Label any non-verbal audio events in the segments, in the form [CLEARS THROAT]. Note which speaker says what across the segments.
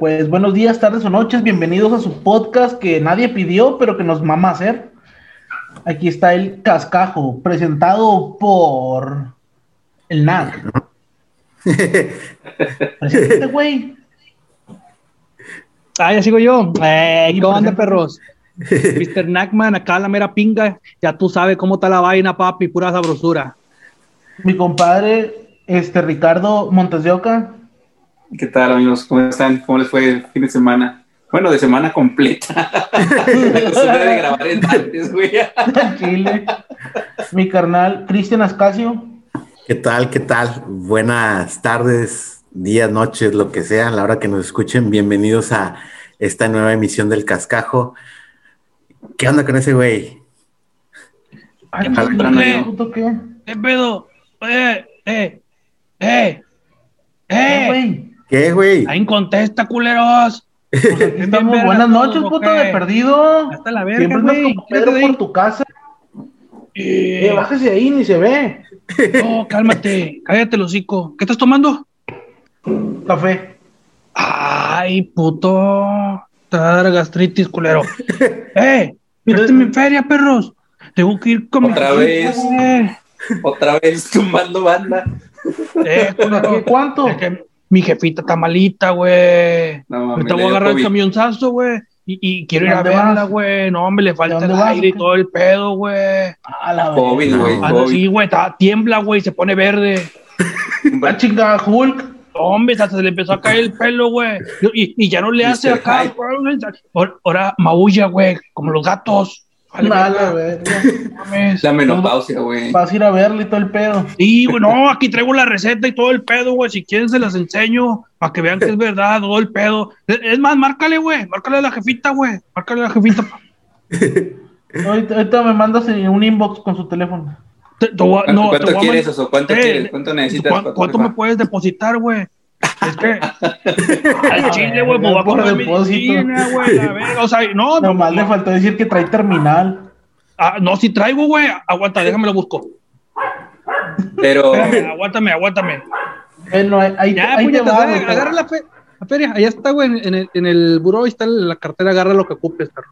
Speaker 1: Pues, buenos días, tardes o noches, bienvenidos a su podcast que nadie pidió, pero que nos mama hacer. Aquí está el cascajo, presentado por el NAC. [LAUGHS] Preséntate, güey.
Speaker 2: Ah, ya sigo yo. Eh, ¿Qué onda, perros? [LAUGHS] Mr. Nackman, acá la mera pinga. Ya tú sabes cómo está la vaina, papi, pura sabrosura.
Speaker 1: Mi compadre, este Ricardo Montes de Oca.
Speaker 3: ¿Qué tal, amigos? ¿Cómo están? ¿Cómo les fue el fin de semana? Bueno, de semana completa. [LAUGHS] Costumbre de grabar en antes, güey.
Speaker 1: Chile. Mi carnal, Cristian Ascasio.
Speaker 4: ¿Qué tal? ¿Qué tal? Buenas tardes, días, noches, lo que sea, a la hora que nos escuchen. Bienvenidos a esta nueva emisión del Cascajo. ¿Qué onda con ese güey?
Speaker 1: Ay,
Speaker 2: ¿Qué pasó,
Speaker 1: ¿qué?
Speaker 2: pedo? Eh, eh, eh,
Speaker 1: ¿Qué,
Speaker 2: eh.
Speaker 1: güey?
Speaker 4: ¿Qué, güey?
Speaker 2: Ahí contesta, culeros. [LAUGHS]
Speaker 1: Pues aquí estamos.
Speaker 2: verga
Speaker 1: Buenas noches,
Speaker 2: ¿o
Speaker 1: puto, de perdido.
Speaker 2: Hasta la verga,
Speaker 1: Siempre andas
Speaker 2: güey.
Speaker 1: como Pedro por tu casa.
Speaker 2: Eh,
Speaker 1: Eh, bájese ahí, ni se ve. [LAUGHS]
Speaker 2: no, cálmate. Cállate, el hocico. ¿Qué estás tomando?
Speaker 1: Café.
Speaker 2: Ay, puto. Te va a dar gastritis, culero. [LAUGHS] ¡Eh! ¡Mírateme en feria, perros! Tengo que ir con mi
Speaker 3: Otra
Speaker 2: jefita,
Speaker 3: vez. Otra vez tumbando banda.
Speaker 2: Eh, culero.
Speaker 1: ¿Qué, ¿Cuánto?
Speaker 2: Es que mi jefita está malita, güey.
Speaker 3: No, le
Speaker 2: voy a agarrar el camionzazo, güey. Y, y quiero ir a
Speaker 1: ¿Dónde
Speaker 2: verla, güey. No, hombre, le falta el aire y todo el pedo, güey.
Speaker 1: A la
Speaker 3: COVID, güey.
Speaker 2: Ah, sí, güey, está- tiembla, güey, se pone verde. [LAUGHS]
Speaker 1: Ah, chinga, Hulk.
Speaker 2: Hombre, hasta se le empezó a caer el pelo, güey. Y, y ya no le hace acá, güey. Ahora- Ahora maulla, güey, como los gatos. Vale,
Speaker 1: A
Speaker 2: verga,
Speaker 1: la
Speaker 3: menopausia, güey.
Speaker 1: Vas a ir a verle y todo el pedo.
Speaker 2: Sí, güey, no, aquí traigo la receta y todo el pedo, güey. Si quieren se las enseño para que vean que es verdad, todo el pedo. Es más, márcale, güey. Márcale a la jefita, güey. Márcale a la jefita. [LAUGHS]
Speaker 1: Ahorita, ahorita me mandas un inbox con su teléfono.
Speaker 2: Te- te voy a-
Speaker 3: ¿Cuánto,
Speaker 2: no,
Speaker 3: cuánto
Speaker 2: te voy a
Speaker 3: quieres,
Speaker 2: Eh,
Speaker 3: quieres? ¿Cuánto necesitas?
Speaker 2: ¿Cuánto, cuánto me puedes depositar, güey? Es que [LAUGHS] al chile, güey, pues va a
Speaker 1: Por
Speaker 2: comprar
Speaker 1: depósito.
Speaker 2: medicina, güey, o sea, no,
Speaker 1: Nomás
Speaker 2: no,
Speaker 1: le faltó decir que trae terminal.
Speaker 2: Ah, no, si traigo, güey, aguanta, déjame lo busco.
Speaker 3: Pero, [LAUGHS]
Speaker 2: Espérame, aguántame, aguántame.
Speaker 1: Bueno, ahí, ahí,
Speaker 2: Ya,
Speaker 1: ahí te va,
Speaker 2: dale, agarra la, fe- la feria, allá está, güey, en el, en el buró, ahí está la cartera, agarra lo que ocupes, perro.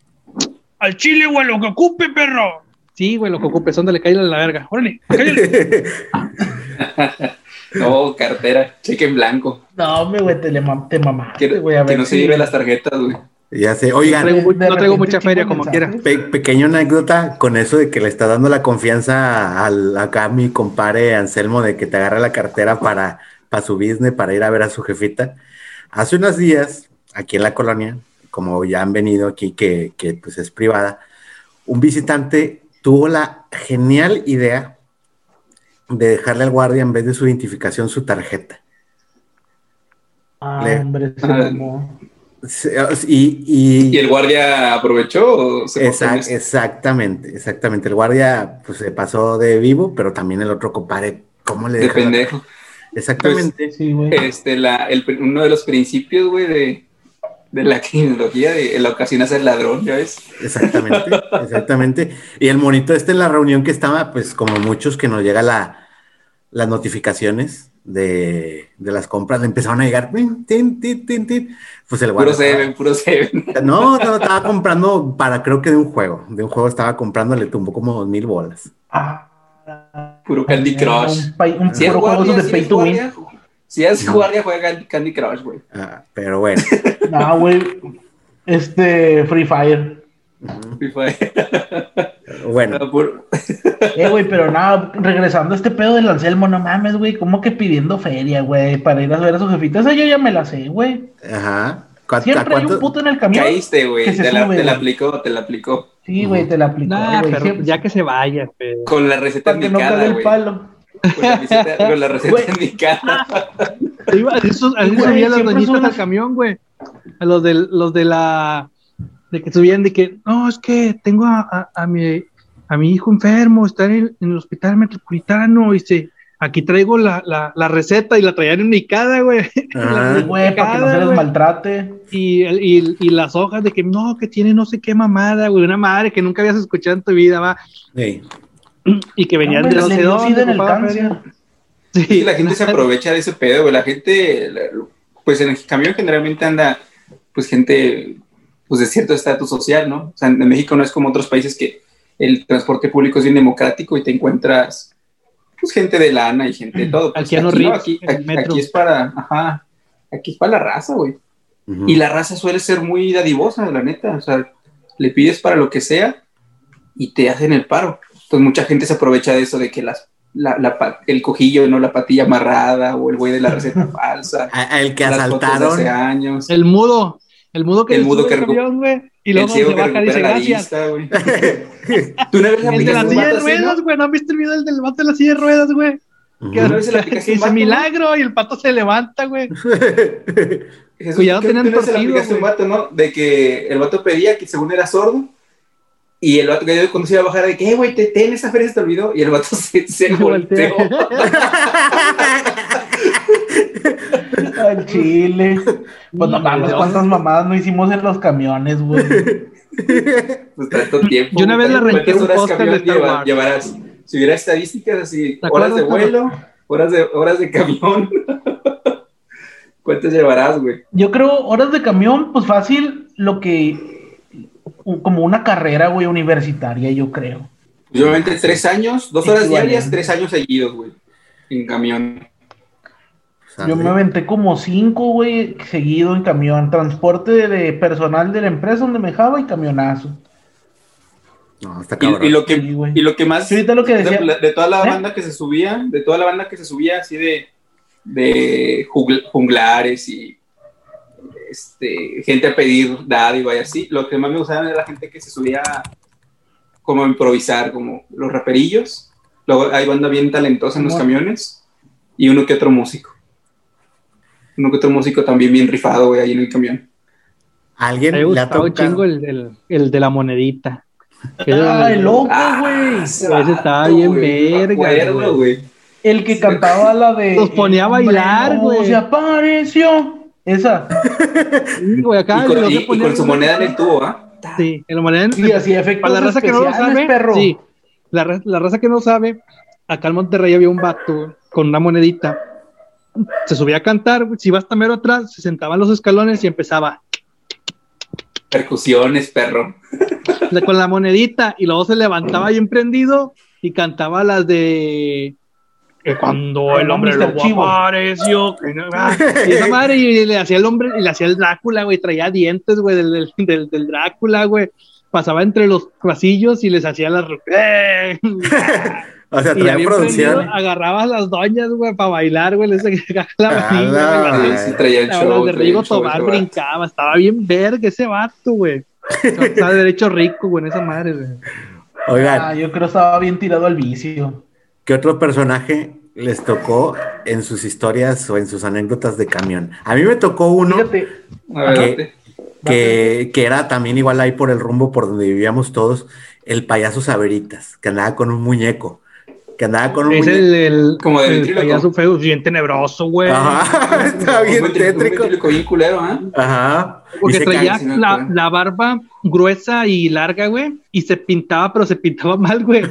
Speaker 2: Al chile, güey, lo que ocupe, perro. Sí, güey, lo que ocupes, ándale, cállale a la verga. Órale, cállale. [LAUGHS]
Speaker 3: no, cartera, cheque en blanco.
Speaker 1: No, hombre, güey, te, mam- te mamaste,
Speaker 3: Que,
Speaker 1: güey. A
Speaker 3: que
Speaker 1: ver
Speaker 3: no se lleve las tarjetas, güey.
Speaker 4: Ya sé.
Speaker 2: No
Speaker 4: Oigan,
Speaker 2: traigo, no traigo
Speaker 1: repente
Speaker 2: mucha feria como quiera.
Speaker 4: pe- pequeña anécdota con eso de que le está dando la confianza al, acá a mi compadre Anselmo de que te agarra la cartera para, para su business, para ir a ver a su jefita. Hace unos días, aquí en la colonia, como ya han venido aquí, que, que pues es privada, un visitante tuvo la genial idea de dejarle al guardia en vez de su identificación su tarjeta.
Speaker 1: Ah,
Speaker 4: Le-
Speaker 1: hombre, se
Speaker 3: Ah,
Speaker 1: mamó.
Speaker 4: Se- Y, y-
Speaker 3: ¿Y el guardia aprovechó o se
Speaker 4: Exact- exactamente, exactamente. El guardia pues se pasó de vivo, pero también el otro compadre, ¿cómo le
Speaker 3: De pendejo.
Speaker 4: Exactamente.
Speaker 1: Sí, güey.
Speaker 3: Este, la, el, uno de los principios, güey, de, de la criminología, de la ocasión es el ladrón, ¿ya ves?
Speaker 4: Exactamente, exactamente. Y el monito este en la reunión que estaba, pues como muchos que nos llega la, las notificaciones de, de las compras, le empezaron a llegar, tin, tin, tin, tin, tin. pues el
Speaker 3: Puro. Seven, puro Seven.
Speaker 4: No, no, estaba comprando para, creo que de un juego, de un juego estaba comprando, le tumbó como dos mil bolas.
Speaker 1: Ah,
Speaker 3: Puro Candy Crush.
Speaker 1: Un, pay- un juego de pay to win.
Speaker 3: Si es guardia, juega Candy Crush, güey.
Speaker 4: Ah, pero bueno. [LAUGHS]
Speaker 1: No, güey. Este, Free Fire.
Speaker 3: Y fue- [LAUGHS]
Speaker 4: Bueno,
Speaker 1: Eh, güey, pero nada, regresando a este pedo del Anselmo, no mames, güey, como que pidiendo feria, güey, para ir a ver a su jefita. Esa yo ya me la sé, güey.
Speaker 4: ajá. ¿Cu-
Speaker 1: Siempre hay un puto en el camión.
Speaker 3: Caíste, güey. Te, la, te aplicó, te la aplicó.
Speaker 1: Sí, güey, te la aplicó,
Speaker 2: Nah,
Speaker 1: güey.
Speaker 2: pero
Speaker 1: siempre-
Speaker 2: ya que se vaya, pero.
Speaker 3: Con la receta
Speaker 1: no
Speaker 3: indicada,
Speaker 1: cague el
Speaker 3: güey.
Speaker 1: palo.
Speaker 3: Con la receta, con la receta
Speaker 1: Güey.
Speaker 3: indicada.
Speaker 2: Iba- Así,
Speaker 1: Güey,
Speaker 2: subían las doñitas
Speaker 1: son
Speaker 2: al camión, güey. A los de, los de la. De que subían de que, no, es que tengo a, a- a mi, a mi hijo enfermo, está en el, en el hospital metropolitano y se. Aquí traigo la, la, la receta y la traían indicada, güey. [LAUGHS]
Speaker 4: Ah,
Speaker 1: Sí, güey, para que no se les
Speaker 2: güey.
Speaker 1: maltrate.
Speaker 2: Y, y, y las hojas de que no, que tiene no sé qué mamada, güey, una madre que nunca habías escuchado en tu vida, va.
Speaker 4: sí.
Speaker 2: Y que venían
Speaker 1: No,
Speaker 2: de
Speaker 1: güey,
Speaker 2: no
Speaker 1: le
Speaker 2: sé
Speaker 1: dio
Speaker 2: dónde.
Speaker 1: sida en el.
Speaker 2: Sí,
Speaker 3: Y la gente se aprovecha de ese pedo, güey. La gente, pues en el camión generalmente anda pues gente pues de cierto estatus social, ¿no? O sea, en México no es como otros países que el transporte público es bien democrático y te encuentras pues gente de lana y gente de todo. Pues,
Speaker 2: Aquí
Speaker 3: no,
Speaker 2: ríos,
Speaker 3: aquí, aquí- es para, ajá, aquí es para la raza, güey. Y la raza suele ser muy dadivosa, la neta. O sea, le pides para lo que sea y te hacen el paro. Entonces mucha gente se aprovecha de eso, de que las, la, la el cojillo, no la patilla amarrada o el güey de la receta [LAUGHS] falsa.
Speaker 4: El que asaltaron.
Speaker 3: hace años.
Speaker 2: El mudo, el mudo que
Speaker 3: El
Speaker 2: se
Speaker 3: mudo que
Speaker 2: camión, güey, y
Speaker 3: el
Speaker 2: luego se
Speaker 3: que
Speaker 2: baja y dice
Speaker 3: la
Speaker 2: gracias.
Speaker 3: vista, güey. [LAUGHS] ¿Tú una vez
Speaker 2: El de la silla de ruedas,
Speaker 3: no?
Speaker 2: güey, ¿no has visto el video del del vato de la silla de ruedas, güey? Que,
Speaker 3: se le [LAUGHS]
Speaker 2: que-
Speaker 3: aplicaste
Speaker 2: que
Speaker 3: un
Speaker 2: dice
Speaker 3: ¿no?
Speaker 2: milagro y el pato se levanta, güey.
Speaker 3: Jesús,
Speaker 2: Cuidado, tenían
Speaker 3: vez se
Speaker 2: torcido,
Speaker 3: aplicaste un
Speaker 2: güey.
Speaker 3: vato, ¿no? De que el vato pedía que según era sordo. Y el vato que yo cuando se iba a bajar de que, "Eh, güey, te, ten esa feria se te olvidó. Y el vato [LAUGHS] se, se volteó.
Speaker 1: Al chile. Pues no mames, cuántas mamadas no hicimos en los camiones, güey. [LAUGHS]
Speaker 3: Pues tanto tiempo.
Speaker 2: Yo una vez le renté
Speaker 3: ¿Cuántas
Speaker 2: un
Speaker 3: horas
Speaker 2: póster
Speaker 3: camión
Speaker 2: de Star
Speaker 3: lleva-
Speaker 2: Wars.
Speaker 3: llevarás? Si hubiera estadísticas así,
Speaker 2: ¿Te
Speaker 3: horas de vuelo, horas de, horas de camión. [LAUGHS] ¿Cuántas llevarás, güey?
Speaker 1: Yo creo horas de camión, pues fácil, lo que. Como una carrera, güey, universitaria, yo creo.
Speaker 3: Yo me aventé tres años, dos horas diarias, tres años seguidos, güey. En camión.
Speaker 1: Yo me aventé como cinco, güey, seguido en camión. Transporte de personal de la empresa donde me dejaba y camionazo.
Speaker 4: No, está
Speaker 3: Y,
Speaker 4: cabrón.
Speaker 3: y lo que,
Speaker 1: Sí,
Speaker 3: y lo que más
Speaker 1: Sí, ahorita lo que decía-
Speaker 3: de, de toda la
Speaker 1: ¿Eh?
Speaker 3: banda que se subía, de toda la banda que se subía así de, de junglares y este, gente a pedir dádiva y así, lo que más me gustaba era la gente que se subía como a improvisar, como los raperillos. Luego hay banda bien talentosa en los camiones y uno que otro músico. Uno que otro músico también bien rifado, güey, ahí en el camión.
Speaker 4: ¿A ¿Alguien
Speaker 2: Me
Speaker 4: le ha tocado?
Speaker 2: chingo el, el, el de la monedita. Que [LAUGHS]
Speaker 1: ¡Ay,
Speaker 2: el-
Speaker 1: loco,
Speaker 3: Ah,
Speaker 1: güey!
Speaker 3: ese
Speaker 2: estaba bien verga,
Speaker 3: acuerdo,
Speaker 2: güey.
Speaker 1: El que cantaba la de.
Speaker 2: Los ponía a
Speaker 1: "El hombre
Speaker 2: bailar, güey".
Speaker 1: Se apareció. Esa. [LAUGHS]
Speaker 2: Sí, güey, acá,
Speaker 3: Y con, y- y su moneda en el tubo, ¿ah?
Speaker 2: Sí, el moneda en-
Speaker 1: Y hacía efectos
Speaker 2: Para la raza que no lo sabe,
Speaker 1: perro.
Speaker 2: sí. La, la raza que no sabe, acá en Monterrey había un vato con una monedita. Se subía a cantar, güey, si iba hasta mero atrás, se sentaba en los escalones y empezaba
Speaker 3: Percusiones, perro.
Speaker 2: la- con la monedita y luego se levantaba bien prendido y cantaba las de que cuando el hombre lobo
Speaker 1: Chivo.
Speaker 2: apareció que no- ah, [LAUGHS] y esa madre y le hacía el hombre y le hacía el Drácula güey traía dientes güey del, del, Drácula güey pasaba entre los pasillos y les hacía las ¡Eh! [LAUGHS]
Speaker 4: O sea, traía producción.
Speaker 2: prendido, agarraba a las doñas güey para bailar güey les [LAUGHS] sacaba la
Speaker 4: Ah, no,
Speaker 3: Sí, traía el show.
Speaker 2: de Rigo Tobar
Speaker 3: ese vato.
Speaker 2: brincaba estaba bien verga ese vato güey estaba derecho rico güey en esa madre güey.
Speaker 4: Oigan,
Speaker 1: Ah, yo creo que estaba bien tirado al vicio.
Speaker 4: ¿qué otro personaje les tocó en sus historias o en sus anécdotas de camión? A mí me tocó uno
Speaker 3: date.
Speaker 4: que, que era también igual ahí por el rumbo por donde vivíamos todos, el payaso Saveritas, que andaba con un muñeco, que andaba con un
Speaker 2: Es el, el,
Speaker 3: Como de
Speaker 2: el payaso feo, bien tenebroso, güey.
Speaker 4: Ajá, [LAUGHS] estaba
Speaker 3: Un
Speaker 4: bien
Speaker 3: un
Speaker 4: tétrico.
Speaker 3: ventríloco bien culero, ¿ah?
Speaker 4: Ajá. Y
Speaker 2: Porque
Speaker 4: se
Speaker 2: traía la, barba gruesa y larga, güey, y se pintaba, pero se pintaba mal, güey.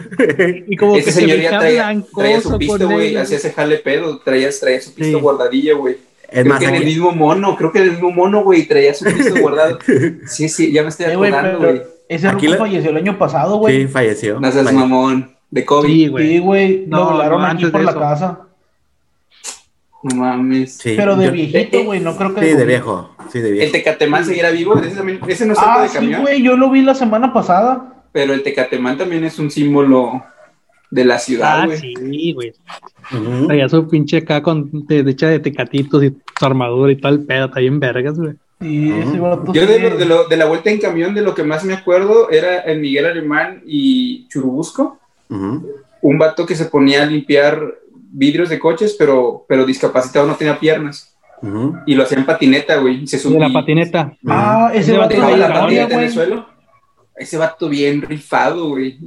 Speaker 2: Y como
Speaker 3: Ese
Speaker 2: que se veía
Speaker 3: traía,
Speaker 2: blancoso
Speaker 3: traía su pisto, güey. Hacía ese jale pedo. Traía, traía su pisto
Speaker 2: Sí.
Speaker 3: guardadillo, güey.
Speaker 4: Es
Speaker 3: Creo
Speaker 4: más,
Speaker 3: que en el mismo mono, creo que en el mismo mono, güey, traía su pisto [LAUGHS] guardado. Sí, sí, ya me estoy
Speaker 1: eh, güey,
Speaker 3: acordando, güey.
Speaker 1: ese
Speaker 4: Aquí
Speaker 1: falleció el año pasado, güey.
Speaker 4: sí, falleció.
Speaker 3: No seas mamón. De COVID.
Speaker 2: Sí, güey.
Speaker 1: Sí, güey.
Speaker 2: No,
Speaker 1: lo volaron
Speaker 2: no,
Speaker 1: aquí
Speaker 2: antes
Speaker 1: por la casa.
Speaker 3: No mames.
Speaker 4: Sí,
Speaker 1: Pero de
Speaker 4: yo-
Speaker 1: viejito, güey, no creo que.
Speaker 4: Sí, de viejo. Sí, de
Speaker 3: El. Tecatemán seguirá vivo. Ese, también- ese no es tanto
Speaker 1: Ah,
Speaker 3: de
Speaker 1: sí,
Speaker 3: camión.
Speaker 1: güey, yo lo vi la semana pasada.
Speaker 3: pero el Tecatemán también es un símbolo de la ciudad,
Speaker 2: Ah,
Speaker 3: güey.
Speaker 2: sí, güey. Traía su pinche acá con de, de hecha de tecatitos y su armadura y todo el pedo, está bien vergas, güey.
Speaker 1: Sí, ese vato
Speaker 3: Yo
Speaker 1: sí
Speaker 3: de, lo- de, lo- de la vuelta en camión, de lo que más me acuerdo era el Miguel Alemán y Churubusco. Un vato que se ponía a limpiar vidrios de coches, pero, pero discapacitado no tenía piernas. Y lo hacía en patineta, güey. Se
Speaker 2: De
Speaker 3: subía.
Speaker 2: la patineta.
Speaker 1: Ah, ese
Speaker 2: Ese
Speaker 1: vato
Speaker 3: Dejaba la patineta
Speaker 1: noria,
Speaker 3: en el
Speaker 1: güey.
Speaker 3: suelo. Ese vato bien rifado, güey.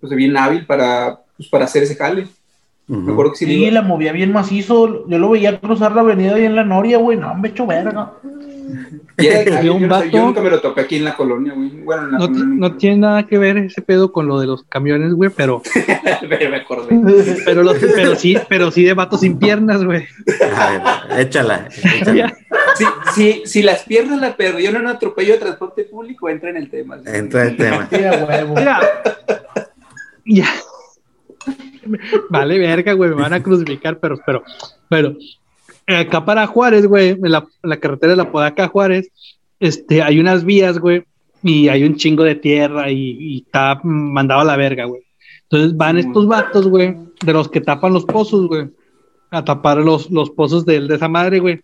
Speaker 3: Pues bien hábil para, pues, para hacer ese jale. Me acuerdo que sí,
Speaker 1: Sí, la movía bien macizo. Yo lo veía cruzar la avenida ahí en la Noria, güey. No, me hecho verga.
Speaker 3: Y era-
Speaker 2: Había un
Speaker 3: yo, sé, yo
Speaker 2: vato-
Speaker 3: nunca me lo topé aquí en la colonia, güey. Bueno, en la
Speaker 2: No,
Speaker 3: colonia.
Speaker 2: no tiene nada que ver ese pedo con lo de los camiones, güey, pero, [LAUGHS]
Speaker 3: Pero me acordé.
Speaker 2: pero, los- pero sí, pero sí de vatos sin piernas, güey.
Speaker 4: A ver, échala, échala.
Speaker 3: Si, si, si las piernas la perdió en un atropello de transporte público, entra en el tema. ¿sí?
Speaker 4: Entra el tema.
Speaker 2: Mira, ya. Vale, verga, güey, me van a crucificar, pero, pero, pero, acá para Juárez, güey, en la, en la carretera de la Podaca a Juárez, este, hay unas vías, güey, y hay un chingo de tierra y, y está mandado a la verga, güey. Entonces van estos vatos, güey, de los que tapan los pozos, güey, a tapar los, los pozos de, de esa madre, güey.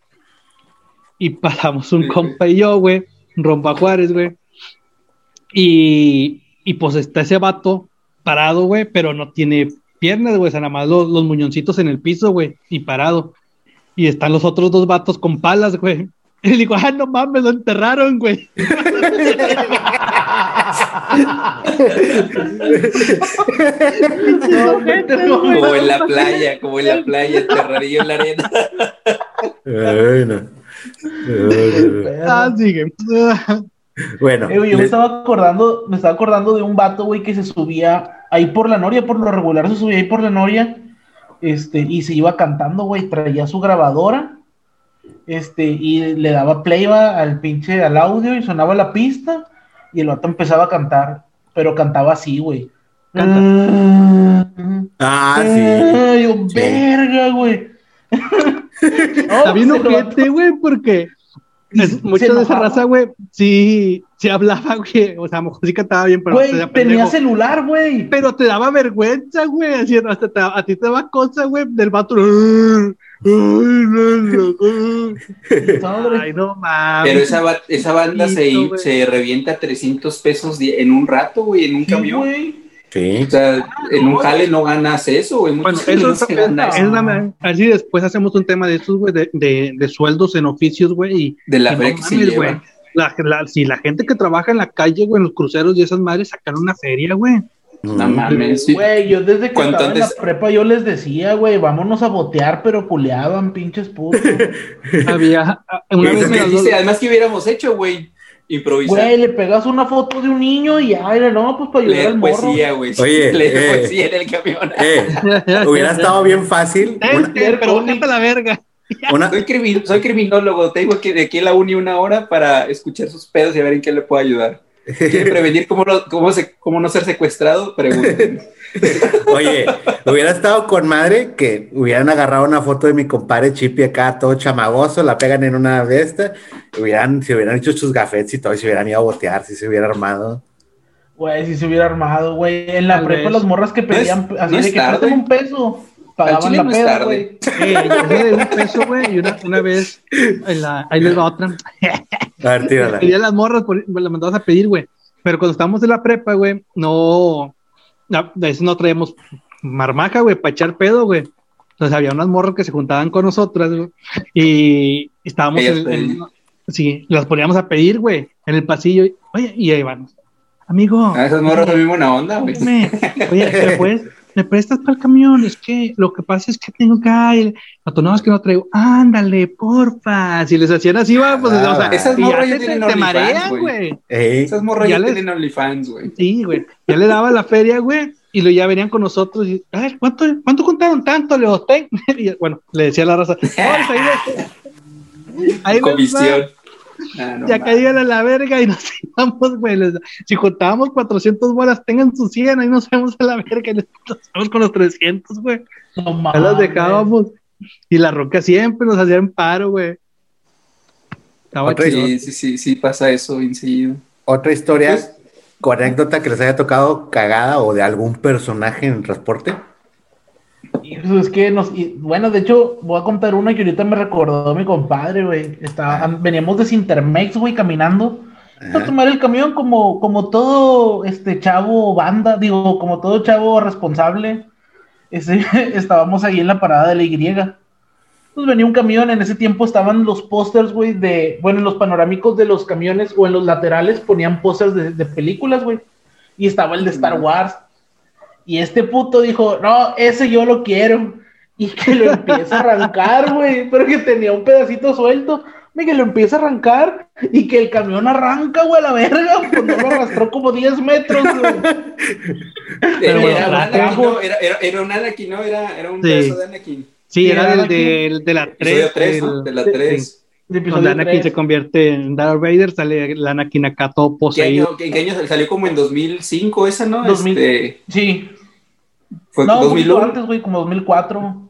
Speaker 2: Y pasamos un
Speaker 3: Sí,
Speaker 2: compa y yo, güey, rumbo a Juárez, güey. Y, y pues está ese vato parado, güey, pero no tiene piernas, güey, o sea, nada más los, los muñoncitos en el piso, güey, y parado. Y están los otros dos vatos con palas, güey. [LAUGHS] Y le digo, ah, no mames, lo enterraron, güey. [LAUGHS]
Speaker 1: No.
Speaker 3: Como en la playa, como en la playa, enterradillo en la arena.
Speaker 4: Ay, no. Ay,
Speaker 2: Ah, sigue.
Speaker 4: no. Bueno,
Speaker 1: Eh, yo me
Speaker 4: le-
Speaker 1: estaba acordando, me estaba acordando de un vato, güey, que se subía ahí por la noria, por lo regular se subía ahí por la noria, este, y se iba cantando, güey, traía su grabadora, este, y le daba play va, al pinche, al audio, y sonaba la pista, y el vato empezaba a cantar, pero cantaba así, güey.
Speaker 2: Canta.
Speaker 4: ah, sí.
Speaker 1: Ay, yo,
Speaker 4: Sí.
Speaker 1: verga, güey. [LAUGHS]
Speaker 2: Está bien ojete, güey, porque es,
Speaker 1: Se
Speaker 2: mucha de esa raza, güey, sí, sí hablaba, [LAUGHS] güey, o sea, a lo mejor sí cantaba bien, pero,
Speaker 1: Güey,
Speaker 2: se
Speaker 1: tenía
Speaker 2: pendejo.
Speaker 1: celular, güey.
Speaker 2: pero te daba vergüenza, güey, así, hasta te- a ti te daba cosa, güey, del vato. Ay, no, no,
Speaker 1: Madre.
Speaker 2: Ay, no mames.
Speaker 3: Pero esa, ba- esa banda se,
Speaker 2: Listo, güey.
Speaker 3: se revienta 300 pesos en un rato, güey, en un
Speaker 1: Sí,
Speaker 3: camión.
Speaker 1: güey.
Speaker 4: Sí.
Speaker 3: O sea, en un jale no ganas eso, güey.
Speaker 2: Bueno,
Speaker 3: Muchos
Speaker 2: eso es,
Speaker 3: se gana
Speaker 2: es
Speaker 3: eso.
Speaker 2: una- a ver si después hacemos un tema de estos, güey, de, de, de sueldos en oficios, güey, y,
Speaker 3: de la
Speaker 2: y no
Speaker 3: se
Speaker 2: mames,
Speaker 3: lleva.
Speaker 2: güey. La, la- si la gente que trabaja en la calle, güey, en los cruceros y esas madres sacan una feria, güey.
Speaker 3: No mames, sí.
Speaker 1: Güey, yo desde que
Speaker 3: ¿Cuánto
Speaker 1: estaba en la prepa yo les decía, güey, vámonos a botear, pero culeaban, pinches putos. [LAUGHS]
Speaker 2: Había ah, una vez me
Speaker 3: dice,
Speaker 2: dos-
Speaker 3: además que hubiéramos hecho, güey, improvisar.
Speaker 1: Güey, le pegas una foto de un niño y ay, no, pues para ayudar
Speaker 3: Leer
Speaker 1: al morro.
Speaker 3: poesía, güey.
Speaker 4: Oye,
Speaker 3: leer
Speaker 4: eh.
Speaker 3: poesía en el camión.
Speaker 4: Eh, [LAUGHS] hubiera estado bien fácil.
Speaker 2: Eh,
Speaker 4: Una,
Speaker 2: pero bájate la verga. [LAUGHS]
Speaker 4: una-
Speaker 3: Soy, crimi- soy criminólogo, tengo que de aquí a la uni una hora para escuchar sus pedos y a ver en qué le puedo ayudar. [LAUGHS] ¿Quiere prevenir cómo no, cómo se, cómo no ser secuestrado? Pregunten. [LAUGHS]
Speaker 4: Oye, hubiera estado con madre que hubieran agarrado una foto de mi compadre Chipi acá, todo chamagoso, la pegan en una de estas, hubieran, se hubieran hecho sus gafetes y todo, y se hubieran ido a botear, si se hubiera armado.
Speaker 1: Güey, si se hubiera armado, güey. En la prepa las morras que pedían,
Speaker 3: es-
Speaker 1: así
Speaker 3: no
Speaker 1: de que un peso, pagaban
Speaker 3: chile
Speaker 1: la peda, güey.
Speaker 2: Eh, un peso, güey, y una, una vez, en la- ahí les va otra.
Speaker 4: A ver, tírala.
Speaker 2: Pedía las morras, por, me las mandabas a pedir, güey. Pero cuando estábamos en la prepa, güey, no, no, a veces no traíamos marmaja, güey, para echar pedo, güey. Entonces había unas morras que se juntaban con nosotras, güey, y estábamos en, en- sí, las poníamos a pedir, güey, en el pasillo. y, Oye, y ahí van. Amigo.
Speaker 3: Ah, esas morras son muy buena onda, güey.
Speaker 2: Oye, ¿me, puedes- me prestas para el camión? Es que lo que pasa es que tengo que ir. No, es que no traigo. Ándale, porfa. Si les hacían así, va, pues,
Speaker 4: Ah,
Speaker 2: o sea,
Speaker 3: esas morras
Speaker 2: te,
Speaker 3: ya
Speaker 2: te,
Speaker 3: tienen
Speaker 2: te marean,
Speaker 3: güey.
Speaker 2: güey.
Speaker 4: Ey,
Speaker 3: Esas morras
Speaker 2: Ya
Speaker 3: tienen OnlyFans, güey.
Speaker 2: Sí, güey. Ya le daba la feria, güey, y luego ya venían con nosotros y, a ver, ¿cuánto, cuánto contaron tanto? Le digo, ten. [LAUGHS] Y, bueno, le decía a la raza, "Oh, ahí ahí les va".
Speaker 3: Comisión. No
Speaker 2: ya caían a la verga y nos [LAUGHS] íbamos, güey. les- Si juntábamos 400 bolas, tengan sus 100, ahí nos vemos a la verga y les pasamos con los 300, güey.
Speaker 1: No
Speaker 2: Ya
Speaker 1: mames.
Speaker 2: las dejábamos. Y la roca siempre nos hacían paro, güey. Estaba
Speaker 4: Otra
Speaker 2: chido.
Speaker 3: Sí, sí, sí, sí, pasa eso bien seguido.
Speaker 4: otra historia con anécdota que les haya tocado cagada o de algún personaje en el transporte.
Speaker 1: Hijo, es que nos, y, bueno, de hecho, voy a contar una que ahorita me recordó mi compadre, güey. Estaba, veníamos de Sintermex, güey, caminando. A tomar el camión como, como todo este chavo banda, digo, como todo chavo responsable. Ese, [LAUGHS] estábamos ahí en la parada de la Y. Pues venía un camión, en ese tiempo estaban los pósters, güey, de, bueno, en los panorámicos de los camiones o en los laterales ponían pósters de, de películas, güey. Y estaba el de Star Wars. Y este puto dijo, no, ese yo lo quiero. Y que lo empieza a arrancar, güey, pero que tenía un pedacito suelto. y que lo empieza a arrancar y que el camión arranca, güey, a la verga, pues no lo arrastró como 10 metros, güey.
Speaker 3: Era,
Speaker 2: bueno,
Speaker 3: era, un
Speaker 2: la
Speaker 3: Anakin, era, era, era un Anakin, ¿no? Era, era un
Speaker 2: Sí.
Speaker 3: pedazo de Anakin.
Speaker 2: Sí, era
Speaker 1: era
Speaker 2: del del- de la
Speaker 3: Episodio
Speaker 2: 3.
Speaker 3: 3, ¿no? De la
Speaker 1: sí,
Speaker 3: 3.
Speaker 1: Episodio
Speaker 2: Anakin
Speaker 1: 3.
Speaker 2: se convierte en Darth Vader, sale el Anakin acá todo
Speaker 3: ¿Qué
Speaker 2: poseído.
Speaker 3: año, qué, qué año salió como en 2005 esa, no?
Speaker 1: 2000.
Speaker 3: Este,
Speaker 1: Sí.
Speaker 3: fue
Speaker 1: No, un poquito
Speaker 3: 2001.
Speaker 1: antes, güey, como 2004.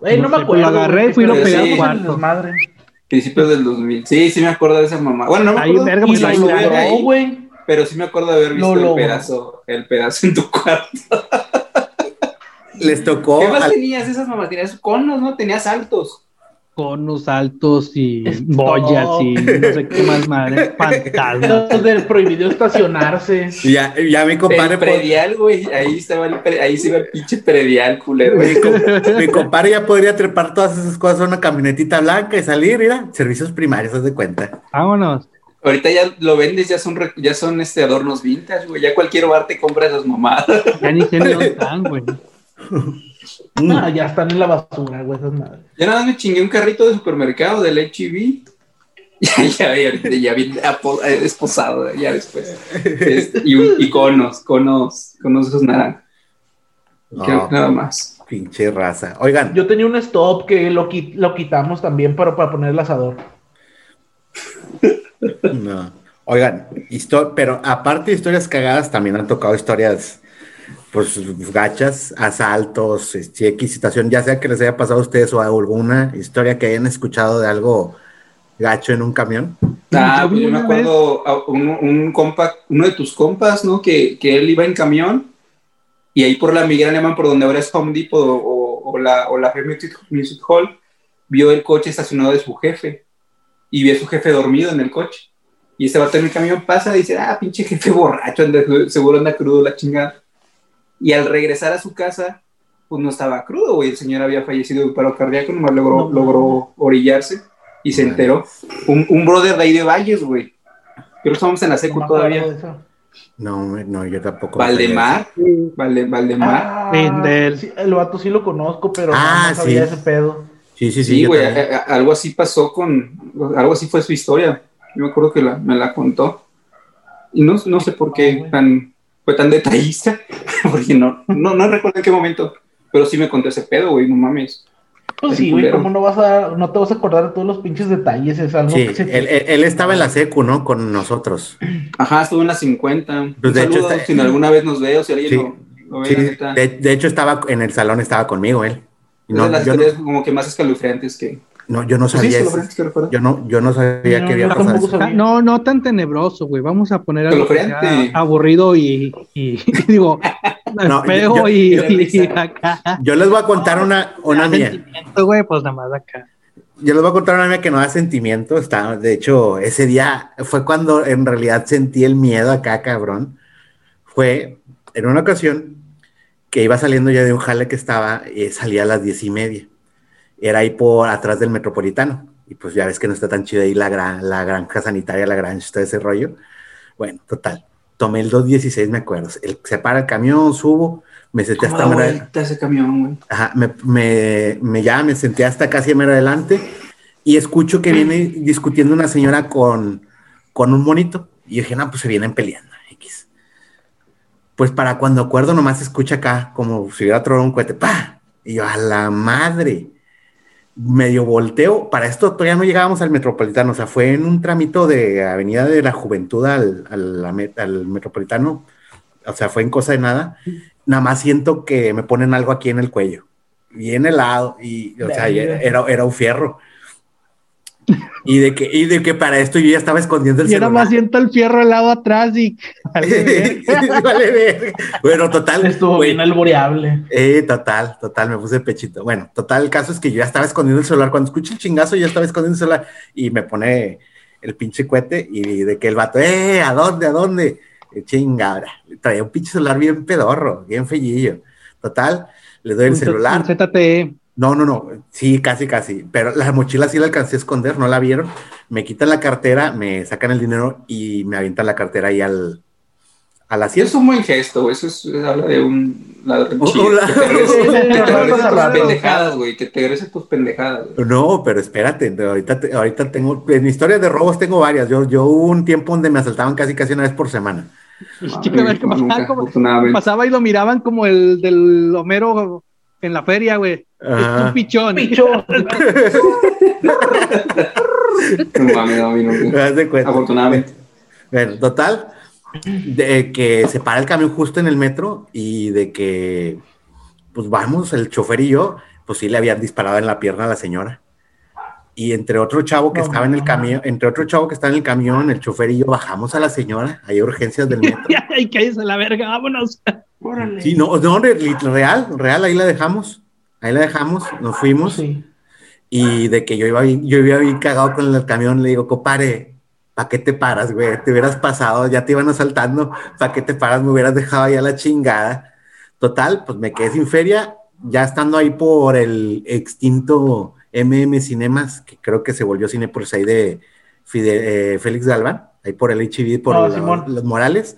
Speaker 1: Güey, no,
Speaker 2: No
Speaker 1: me
Speaker 2: sé,
Speaker 1: acuerdo.
Speaker 2: lo agarré fui lo
Speaker 3: pegué
Speaker 1: desmadre.
Speaker 3: Principios del 2000. Sí, sí me acuerdo de esa mamá. Bueno, no me
Speaker 2: Ahí,
Speaker 3: acuerdo
Speaker 2: verga, pues,
Speaker 3: lo
Speaker 2: ahí
Speaker 3: estuve
Speaker 2: logró,
Speaker 3: ahí,
Speaker 1: güey.
Speaker 3: pero sí me acuerdo de haber visto
Speaker 1: Lo
Speaker 3: el
Speaker 1: logró.
Speaker 3: pedazo, el pedazo en tu cuarto.
Speaker 4: Les tocó
Speaker 3: ¿Qué más
Speaker 4: al-
Speaker 3: tenías esas mamás? Tenías conos, ¿no? Tenías saltos.
Speaker 2: Conos altos y boyas y no sé qué más madre. [LAUGHS] Fantasmas.
Speaker 1: Del prohibido estacionarse.
Speaker 4: ya, ya mi compadre,
Speaker 3: el predial, güey. Ahí estaba el pre- ahí se iba el pinche predial, culero.
Speaker 4: mi, mi compadre ya podría trepar todas esas cosas a una camionetita blanca y salir, mira, servicios primarios, haz de cuenta.
Speaker 2: Vámonos.
Speaker 3: Ahorita ya lo vendes, ya son, ya son este adornos vintage, güey. Ya cualquier bar te compra esas mamadas.
Speaker 2: Ya ni dónde [LAUGHS] están, güey.
Speaker 4: Mm.
Speaker 1: Ah, ya están en la basura, güey, esas madres.
Speaker 3: Ya nada más me chingué un carrito de supermercado del HEB. [LAUGHS] Ya, ya, ya, ahorita ya bien eh, esposado, ya después. Este, y, un- y conos, conos, conos esos naranjas.
Speaker 4: No,
Speaker 3: nada más.
Speaker 4: pinche raza. Oigan,
Speaker 1: Yo tenía un stop que lo, qui- lo quitamos también para, para poner el asador.
Speaker 4: no. Oigan, pero aparte de historias cagadas, también han tocado historias, pues, gachas, asaltos, este, X situación, ya sea que les haya pasado a ustedes o alguna historia que hayan escuchado de algo gacho en un camión.
Speaker 3: Ah,
Speaker 2: Yo
Speaker 3: pues yo me acuerdo a un, un compa, uno de tus compas, ¿no? Que, que él iba en camión y ahí por la Miguel Alemán, por donde ahora es Home Depot o, o- o la, o la Music, Music Hall, vio el coche estacionado de su jefe y vio a su jefe dormido en el coche. Y este vato en el camión pasa y dice, ah, pinche jefe borracho, anda- seguro anda crudo la chingada. Y al regresar a su casa, pues no estaba crudo, güey. El señor había fallecido de un paro cardíaco, nomás logró,
Speaker 1: No,
Speaker 3: logró orillarse y se enteró. Un, un brother de ahí de Valles, güey. Pero estábamos en la secu todavía.
Speaker 4: No, no, yo tampoco.
Speaker 3: Valdemar. Valde- Valdemar.
Speaker 1: Ah,
Speaker 2: sí,
Speaker 1: el vato sí lo conozco, pero
Speaker 4: Ah,
Speaker 1: no, no sabía
Speaker 4: sí.
Speaker 1: ese pedo.
Speaker 4: Sí, sí, sí.
Speaker 3: Sí, güey,
Speaker 4: también.
Speaker 3: a- a- algo así pasó con, algo así fue su historia. Yo me acuerdo que la- me la contó. Y no, no sé por qué tan, fue tan detallista, [LAUGHS] porque no, no, no recuerdo en qué momento, pero sí me contó ese pedo, güey, no mames.
Speaker 1: Pues sí, güey. ¿cómo no vas a, no te vas a acordar de todos los pinches detalles? Es algo
Speaker 4: Sí,
Speaker 1: que se
Speaker 4: él, él- él estaba en la secu, ¿no? Con nosotros.
Speaker 3: Ajá, estuvo en las 50. Un
Speaker 4: Pues, de hecho, está-
Speaker 3: si alguna vez nos ve o si alguien
Speaker 4: Sí.
Speaker 3: lo, lo ve,
Speaker 4: Sí,
Speaker 3: la neta.
Speaker 4: de, de hecho estaba en el salón, estaba conmigo él.
Speaker 3: Es
Speaker 4: No,
Speaker 3: de las
Speaker 4: yo, no,
Speaker 3: historias como que más escalofriantes que...
Speaker 4: no, yo no
Speaker 3: Sí,
Speaker 4: sabía eso.
Speaker 3: que recuerdo.
Speaker 4: Yo no, yo no sabía
Speaker 1: No,
Speaker 4: que había
Speaker 1: yo
Speaker 4: pasado eso.
Speaker 1: sabía.
Speaker 2: No, no tan tenebroso, güey. Vamos a poner algo que aburrido y, y [LAUGHS] digo,
Speaker 4: No,
Speaker 2: feo
Speaker 4: yo-
Speaker 2: y,
Speaker 3: yo-
Speaker 2: y acá.
Speaker 4: Yo les voy a contar una, una mía.
Speaker 2: Sentimiento, güey, pues nada más acá.
Speaker 4: Yo les voy a contar una mía que no da sentimiento. Está, de hecho, ese día fue cuando en realidad sentí el miedo acá, cabrón. Fue en una ocasión que iba saliendo ya de un jale que estaba, y salía a las diez y media. Era ahí por atrás del metropolitano. Y pues ya ves que no está tan chido ahí la, gran, la granja sanitaria, la granja, todo ese rollo. Bueno, total. Tomé el 216, me acuerdo. El, se para el camión, subo, me senté
Speaker 3: ¿Cómo
Speaker 4: hasta
Speaker 3: da
Speaker 4: mera-
Speaker 3: ese camión, güey?
Speaker 4: Ajá, me, me, me- ya me senté hasta casi a mero adelante y escucho que viene discutiendo una señora con, con un monito. Y dije, no, pues se vienen peleando. X. Pues para cuando acuerdo, nomás se escucha acá como si hubiera tronado un cohete. ¡Pah! Y yo, a la madre. Medio volteo. Para esto todavía no llegábamos al metropolitano. O sea, fue en un tramito de Avenida de la Juventud al, al, metropolitano. O sea, fue en cosa de nada. Nada más siento que me ponen algo aquí en el cuello. Bien helado. Y, o sea,
Speaker 1: Verga.
Speaker 4: era, era un fierro. Y de, que, y de que para esto yo ya estaba escondiendo el
Speaker 2: Y nada
Speaker 4: celular.
Speaker 2: más siento el fierro helado atrás y. [LAUGHS] Vale, [LAUGHS]
Speaker 4: Vale, verga. bueno, total.
Speaker 1: Estuvo bien alboreable.
Speaker 4: eh, total, total, me puse pechito. Bueno, total, el caso es que yo ya estaba escondiendo el celular. Cuando escuché el chingazo, yo ya estaba escondiendo el celular y me pone el pinche cohete y de que el vato, ¡eh! ¿A dónde? ¿A dónde? Eh, Chingada. Traía un pinche celular bien pedorro, bien fellillo. Total, le doy el
Speaker 2: Un
Speaker 4: celular.
Speaker 2: ZTE.
Speaker 4: No, no, no, sí, casi, casi. Pero la mochila sí la alcancé a esconder, no la vieron. Me quitan la cartera, me sacan el dinero y me avientan la cartera ahí al, A las
Speaker 3: Y es
Speaker 4: 100.
Speaker 3: un buen gesto, eso es, habla de un ladrón
Speaker 4: Un
Speaker 3: chido. Que te regrese, [LAUGHS] tus pendejadas, güey. Que te regrese tus pendejadas.
Speaker 4: No, pero espérate, ahorita, te- ahorita tengo, en historias de robos tengo varias. Yo, yo hubo un tiempo donde me asaltaban casi casi una vez por semana.
Speaker 2: Chica, a ver qué
Speaker 3: Nunca,
Speaker 2: pasaba, como- pasaba y lo miraban como el del Homero en la feria, güey. Es
Speaker 4: Ajá.
Speaker 2: un pichón. [LAUGHS]
Speaker 3: No mames, no, no.
Speaker 4: Cuenta.
Speaker 3: Afortunadamente.
Speaker 4: Bueno, total, de que se para el camión justo en el metro y de que, pues vamos, el chofer y yo, pues sí le habían disparado en la pierna a la señora. Y entre otro chavo que
Speaker 1: No,
Speaker 4: estaba en el camión, entre otro chavo que estaba en el camión, el chofer y yo bajamos a la señora, hay urgencias del metro. [LAUGHS]
Speaker 2: Ay, cállese la verga, vámonos.
Speaker 1: Órale.
Speaker 4: Sí, no, no, re- real, real, ahí la dejamos, ahí la dejamos, nos fuimos.
Speaker 1: Sí.
Speaker 4: Y de que yo iba bien, yo iba bien cagado con el camión, le digo, compare, ¿para qué te paras, güey? Te hubieras pasado, ya te iban asaltando, ¿para qué te paras? Me hubieras dejado ya la chingada. Total, pues me quedé sin feria, ya estando ahí por el extinto MM Cinemas, que creo que se volvió Cinepolis ahí de Fide- eh, Félix Galván, ahí por el HIV, por la- los Morales.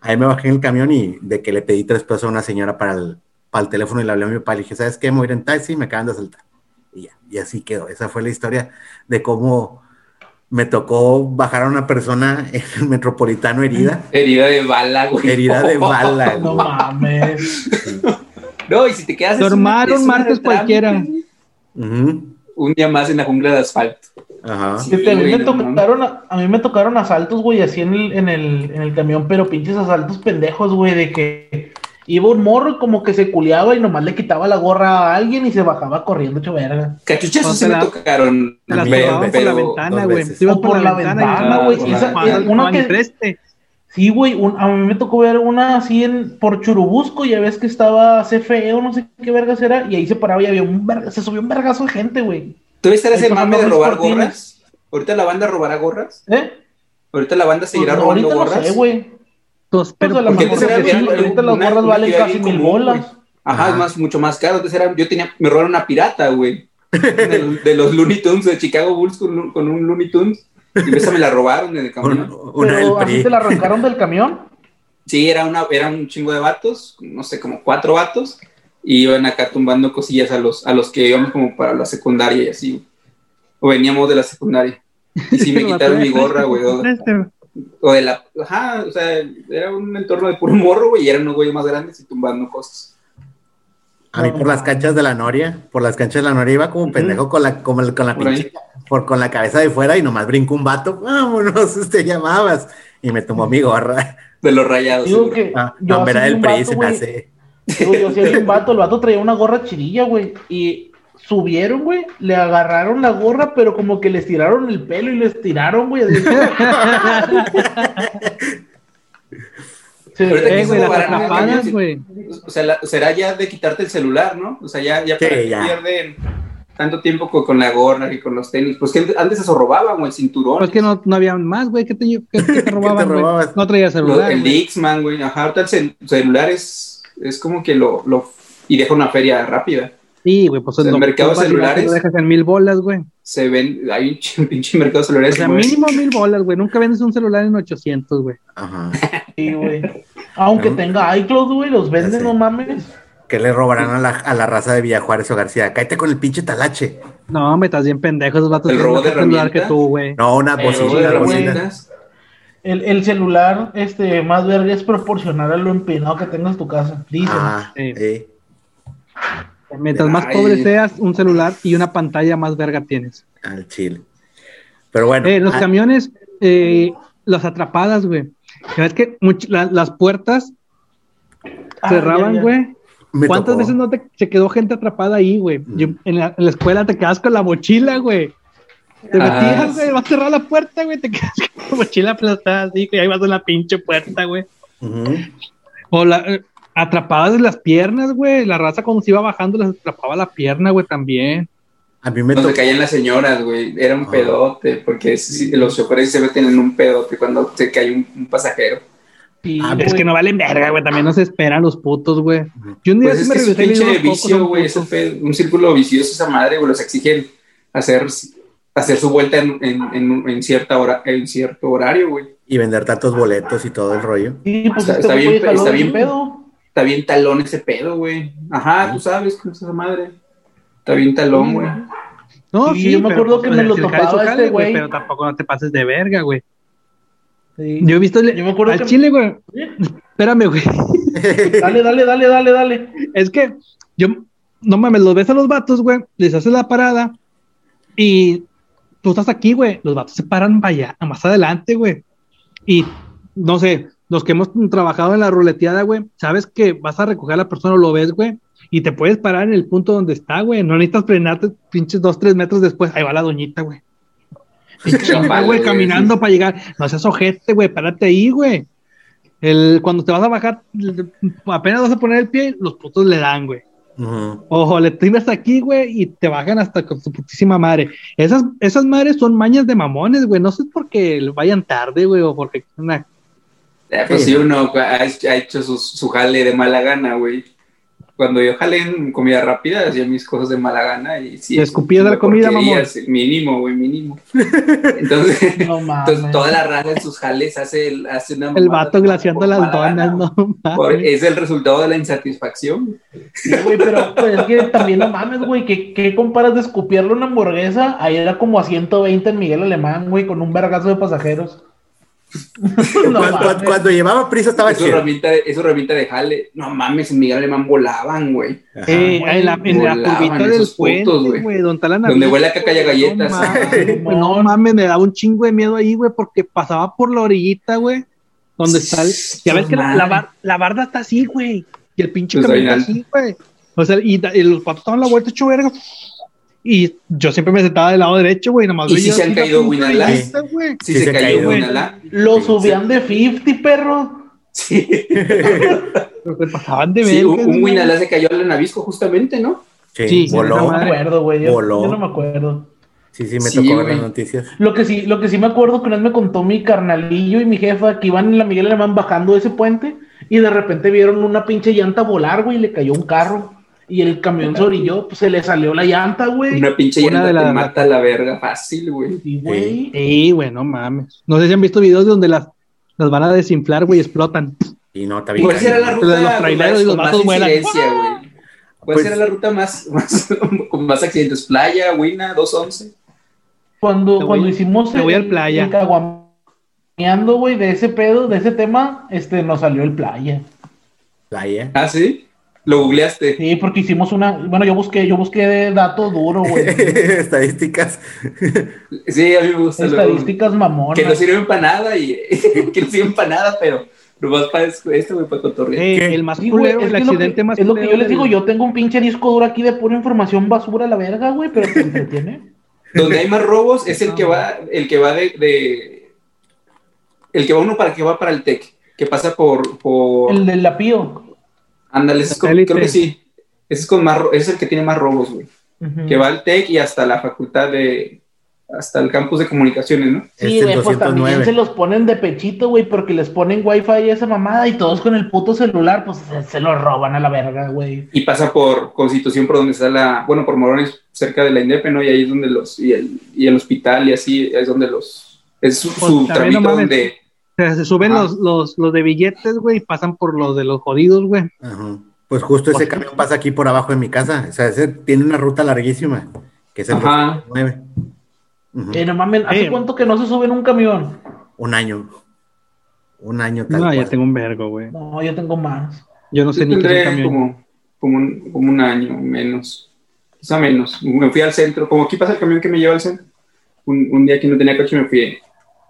Speaker 4: Ahí me bajé en el camión y de que le pedí tres pesos a una señora para el, para el teléfono y le hablé a mi papá. Le dije, ¿sabes qué? Me voy a ir en taxi y me acaban de asaltar. Y ya, y así quedó. Esa fue la historia de cómo me tocó bajar a una persona [LAUGHS] en el metropolitano herida.
Speaker 3: Herida de bala, güey.
Speaker 4: Herida de [LAUGHS] bala,
Speaker 1: No mames.
Speaker 3: No, y si te quedas. Es una
Speaker 2: martes cualquiera.
Speaker 3: güey. Un día más en la jungla de asfalto.
Speaker 4: Ajá.
Speaker 3: Sí.
Speaker 1: A, mí me
Speaker 3: no
Speaker 1: tocaron, a, a mí me tocaron asaltos, güey, así en el, en, el, en el camión, pero pinches asaltos pendejos, güey, de que iba un morro y como que se culiaba y nomás le quitaba la gorra a alguien y se bajaba corriendo, hecho verga.
Speaker 3: Cachuchazos sí
Speaker 2: sea,
Speaker 3: me tocaron.
Speaker 2: Las por la ventana, güey.
Speaker 1: O por la ventana,
Speaker 3: güey,
Speaker 1: y
Speaker 3: y
Speaker 1: esa-
Speaker 3: la-
Speaker 1: y
Speaker 2: Ah,
Speaker 1: una
Speaker 2: no, ni
Speaker 1: que-
Speaker 2: preste.
Speaker 1: Sí, güey, un- a mí me tocó ver una así en, por Churubusco, ya ves que estaba CFE o no sé qué vergas era, y ahí se paraba y había un verga, se subió un vergazo de gente, güey.
Speaker 3: ¿Tú viste ese mame de robar gorras? ¿Ahorita la banda robará gorras?
Speaker 1: ¿Eh?
Speaker 3: ¿Ahorita la banda seguirá
Speaker 1: Pues,
Speaker 3: robando
Speaker 1: ahorita no
Speaker 3: gorras?
Speaker 1: sé, güey.
Speaker 2: Pues,
Speaker 1: Pero
Speaker 2: pero
Speaker 1: a lo
Speaker 3: porque antes era
Speaker 1: sí, ahorita las gorras valen casi mil
Speaker 3: común,
Speaker 1: bolas.
Speaker 3: güey. Ajá, es más, mucho más caro. Antes era, yo tenía, me robaron una pirata, güey. [LAUGHS] De, de los Looney Tunes, de Chicago Bulls con, un- con un Looney Tunes. Y esa me la robaron en el camión.
Speaker 4: una del
Speaker 1: Pero así te la arrancaron del camión.
Speaker 3: Sí, era, una, era un chingo de vatos, no sé, como cuatro vatos. Y iban acá tumbando cosillas a los, a los que íbamos como para la secundaria y así. O veníamos de la secundaria. Y sí [LAUGHS] me quitaron mi gorra, güey. O,
Speaker 2: Preste.
Speaker 3: o de la. Ajá, o sea, era un entorno de puro morro, güey. Y eran unos güeyes más grandes y tumbando cosas.
Speaker 4: A mí por las canchas de la Noria, por las canchas de la Noria iba como un pendejo con la, como el- con la pinche, por, con la cabeza de fuera y nomás brincó un vato, vámonos, [LAUGHS] te llamabas. Y me tomó mi gorra.
Speaker 3: De los rayados.
Speaker 1: Digo que
Speaker 4: Ah,
Speaker 1: yo
Speaker 4: no,
Speaker 1: vi
Speaker 4: el PRI, se me hace.
Speaker 1: Digo, yo sí vi un vato, el vato traía una gorra chirilla, güey. Y subieron, güey, le agarraron la gorra, pero como que les tiraron el pelo y les tiraron, güey. [LAUGHS] así. Sí,
Speaker 3: Ahorita que
Speaker 2: Eh, güey, las atrapadas, güey.
Speaker 3: O sea, la- será ya de quitarte el celular, ¿no? O sea, ya, ya,
Speaker 4: Sí,
Speaker 3: para pierden tanto tiempo con, con la gorra y con los tenis. Pues que antes eso robaban, o el cinturón.
Speaker 2: Pues que no, no había más, güey. ¿Qué te, qué- qué te [LAUGHS] robaban, güey? No traía
Speaker 3: Lo-
Speaker 2: celular.
Speaker 3: el
Speaker 2: güey.
Speaker 3: Dixman, güey. Ajá, ahorita el cel- celular es, es como que lo, lo. Y deja una feria rápida.
Speaker 2: Sí, güey, pues
Speaker 3: El
Speaker 2: lo-
Speaker 3: mercado de celulares.
Speaker 2: Lo dejas en mil bolas, güey.
Speaker 3: Se ven. Hay un ch- [LAUGHS] pinche mercado de
Speaker 2: O
Speaker 3: celulares.
Speaker 2: sea,
Speaker 3: mueve.
Speaker 2: mínimo mil bolas, güey. Nunca vendes un celular en 800, güey.
Speaker 4: Ajá.
Speaker 1: Sí, güey. Aunque
Speaker 4: ¿No?
Speaker 1: tenga iCloud, güey, los venden, no mames.
Speaker 4: ¿Qué le robarán a la, a la raza de Villajuárez o García? Cállate con el pinche talache.
Speaker 2: No, me estás bien pendejo. Esos vatos
Speaker 3: ¿El robo de
Speaker 2: celular que tú, güey.
Speaker 4: No, una bocina, una.
Speaker 1: El, el celular este, más verga es proporcional a lo empinado que tengas tu casa. Dicen.
Speaker 4: Ah,
Speaker 2: Sí.
Speaker 4: eh.
Speaker 2: Mientras más pobre seas, un celular y una pantalla más verga tienes.
Speaker 4: al chile. Pero bueno,
Speaker 2: Eh, los
Speaker 4: ah,
Speaker 2: camiones, eh, las atrapadas, güey. Ya ves que much- la- las puertas
Speaker 1: Ah,
Speaker 2: cerraban, güey. ¿Cuántas
Speaker 4: tocó.
Speaker 2: veces no te, se quedó gente atrapada ahí, güey?
Speaker 4: Mm.
Speaker 2: En, la, en la escuela te quedas con la mochila, güey. Te
Speaker 3: Ah,
Speaker 2: metías, güey,
Speaker 3: sí.
Speaker 2: vas a cerrar la puerta, güey, te quedas con la mochila aplastada así, y ahí vas en la pinche puerta, güey. O la, eh, atrapadas de las piernas, güey. La raza cuando se iba bajando les atrapaba la pierna, güey, también.
Speaker 4: A mí me
Speaker 3: Donde
Speaker 4: tocó.
Speaker 3: caían las señoras, güey. Era un
Speaker 4: Ah.
Speaker 3: pedote. Porque sí, los choferes se meten en un pedote cuando se cae un, un pasajero.
Speaker 1: Sí,
Speaker 4: Ah.
Speaker 2: Es que no valen verga, güey. También no se esperan los putos, güey. Yo un día
Speaker 3: Pues
Speaker 2: sí
Speaker 3: es
Speaker 2: me
Speaker 3: que es un
Speaker 2: regresé a
Speaker 3: vicio, güey. Un círculo vicioso esa madre, güey. Los exigen hacer, hacer su vuelta en, en, en- en cierta hora, en cierto horario, güey.
Speaker 4: Y vender tantos boletos y todo el rollo.
Speaker 1: Sí, pues
Speaker 3: Está-
Speaker 1: este
Speaker 3: bien, está
Speaker 1: bien
Speaker 3: bien.
Speaker 1: pedo.
Speaker 3: Está bien talón ese pedo, güey. Ajá, tú sabes cómo es esa madre. Está bien talón, güey.
Speaker 2: No,
Speaker 1: Sí,
Speaker 2: sí,
Speaker 1: yo me acuerdo
Speaker 2: pues,
Speaker 1: que me lo topaba
Speaker 2: jale,
Speaker 1: este güey.
Speaker 2: Pero tampoco no te pases de verga, güey.
Speaker 1: Sí.
Speaker 2: Yo he visto el-
Speaker 1: Yo me acuerdo
Speaker 2: al
Speaker 1: que-
Speaker 2: chile, güey. Espérame, güey. [LAUGHS]
Speaker 1: Dale, dale, dale, dale, dale.
Speaker 2: Es que yo, no mames, los ves a los vatos, güey, les haces la parada y tú estás aquí, güey, los vatos se paran para allá, más adelante, güey. Y no sé, los que hemos trabajado en la ruleteada, güey, sabes que vas a recoger a la persona, lo ves, güey, y te puedes parar en el punto donde está, güey. No necesitas frenarte pinches dos, tres metros después. Ahí va la doñita, güey. [LAUGHS]
Speaker 3: Vale,
Speaker 2: güey, caminando para llegar. No seas ojete, güey, párate ahí, güey. El, cuando te vas a bajar, apenas vas a poner el pie, los putos le dan, güey. Ojo, le tiras aquí, güey, y te bajan hasta con su putísima madre. Esas, esas madres son mañas de mamones, güey. No sé por qué vayan tarde, güey, o porque una-
Speaker 3: Eh, pues
Speaker 4: Sí.
Speaker 3: si uno ha hecho, ha hecho su, su jale de mala gana, güey. Cuando yo jalé en comida rápida, hacía mis cosas de mala gana y sí.
Speaker 2: Escupías
Speaker 3: una
Speaker 2: la comida,
Speaker 3: sí, Mínimo, güey, mínimo. [LAUGHS] Entonces,
Speaker 1: No
Speaker 3: entonces toda la raza en sus jales hace, hace una
Speaker 2: el vato glaciando las donas, no mames.
Speaker 3: es el resultado de la insatisfacción.
Speaker 1: Sí, güey, pero pues, es que también no mames, güey, ¿qué, ¿qué comparas de escupirle una hamburguesa? Ahí era como a 120 en Miguel Alemán, güey, con un vergazo de pasajeros. [LAUGHS] No
Speaker 4: cuando,
Speaker 1: mames.
Speaker 4: cuando- cuando llevaba prisa estaba
Speaker 3: Es su
Speaker 4: chido.
Speaker 3: herramienta, de- es su herramienta de jale. No mames, en Miguel Alemán volaban, güey.
Speaker 2: Eh, en la, en la curvita del puente,
Speaker 3: güey.
Speaker 2: güey, donde la
Speaker 3: huele a caca y a galletas.
Speaker 2: No mames, [LAUGHS] güey, no mames, me daba un chingo de miedo ahí, güey, porque pasaba por la orillita, güey, donde está el... Ya ves que la, la, bar- la barda está así, güey, y el pinche
Speaker 3: Pues
Speaker 2: camión
Speaker 3: ahí
Speaker 2: está así, güey. O sea, y, los patos estaban la vuelta hecho verga. Y yo siempre me sentaba del lado derecho, güey, nomás
Speaker 3: ¿Y si se han caído. Sí,
Speaker 4: Sí
Speaker 3: se, cayó,
Speaker 4: cayó.
Speaker 3: güey. la-
Speaker 1: Lo subían de 50, perro.
Speaker 3: Sí, [LAUGHS]
Speaker 2: Pero se pasaban de
Speaker 3: sí un. Winalá se cayó al Navisco justamente, ¿no?
Speaker 4: Sí, voló.
Speaker 1: No me acuerdo, güey. Yo, no me acuerdo.
Speaker 4: Sí, sí, me
Speaker 3: Sí,
Speaker 4: tocó ver las noticias.
Speaker 1: Lo que sí, lo que sí me acuerdo que una vez me contó mi carnalillo y mi jefa que iban en la Miguel Alemán bajando ese puente y de repente vieron una pinche llanta volar, güey, y le cayó un carro. Y el camión se orilló, pues se le salió la llanta, güey.
Speaker 3: Una pinche llanta
Speaker 2: de
Speaker 3: te
Speaker 2: las-
Speaker 3: mata a la verga fácil, güey.
Speaker 1: Sí, güey.
Speaker 2: Sí, güey, no mames. No sé si han visto videos donde las, las van a desinflar, güey, explotan.
Speaker 4: Y no, está bien.
Speaker 3: ¿Cuál será la ruta
Speaker 2: Los
Speaker 3: con
Speaker 2: traileros
Speaker 3: más-
Speaker 2: y los
Speaker 4: Pues-
Speaker 3: será la ruta más, más con más accidentes? ¿Playa, Wina, 211?
Speaker 1: Cuando,
Speaker 2: Me voy-
Speaker 1: cuando hicimos
Speaker 2: me voy
Speaker 1: el-
Speaker 2: al playa.
Speaker 1: el caguameando, güey, de ese pedo, de ese tema, este, nos salió el playa.
Speaker 4: Playa.
Speaker 3: ¿Ah, sí? ¿Lo googleaste?
Speaker 1: Sí, porque hicimos una, bueno, yo busqué, yo busqué datos duros, güey. [LAUGHS]
Speaker 4: Estadísticas. [LAUGHS]
Speaker 3: Sí, a mí me gusta.
Speaker 1: Estadísticas mamonas.
Speaker 3: Que no sirven para nada y [LAUGHS] que no sirven para nada, pero nomás para esto, güey, para cotorrear.
Speaker 2: Eh, el más
Speaker 1: Sí,
Speaker 2: culero,
Speaker 1: es
Speaker 2: el
Speaker 1: lo que-
Speaker 2: accidente más
Speaker 1: Es lo que yo les digo, yo tengo un pinche disco duro aquí de pura información basura a la verga, güey, pero te entretiene.
Speaker 3: Donde hay más robos es el que va, el que va de, de- el que va uno para que va para el TEC, que pasa por, por
Speaker 1: El del lapío.
Speaker 3: Ándale, ese es con-
Speaker 2: Satélite.
Speaker 3: creo que sí. Ese es con más, ro- ese es el que tiene más robos, güey. Que va al TEC y hasta la facultad de, hasta el campus de comunicaciones, ¿no?
Speaker 1: Sí,
Speaker 4: Es el
Speaker 1: güey, pues también
Speaker 4: 209.
Speaker 1: se los ponen de pechito, güey, porque les ponen wifi y esa mamada y todos con el puto celular, pues se, se lo roban a la verga, güey.
Speaker 3: Y pasa por Constitución, por donde está la, bueno, por Morones, cerca de la INDEP, ¿no? Y ahí es donde los, y el, y el hospital y así, es donde los, es su,
Speaker 2: Pues,
Speaker 3: su tramito
Speaker 2: no
Speaker 3: donde,
Speaker 2: sea, se suben los, los, los de billetes, güey, y pasan por los de los jodidos, güey.
Speaker 4: Ajá. Pues justo ese camión pasa aquí por abajo de mi casa. O sea, ese tiene una ruta larguísima. Que es el
Speaker 3: Ajá.
Speaker 4: 9. Ujú.
Speaker 1: Eh, no mames, ¿hace
Speaker 2: Eh.
Speaker 1: cuánto que no se sube en un camión?
Speaker 4: Un año. Un año tal
Speaker 2: No, ya tengo un vergo, güey.
Speaker 1: No, yo tengo más.
Speaker 2: Yo no sé
Speaker 3: Yo
Speaker 2: ni qué es un camión.
Speaker 3: como, como, un, como un año menos, quizá menos. Me fui al centro, como aquí pasa el camión que me lleva al centro. Un, un día que no tenía coche me fui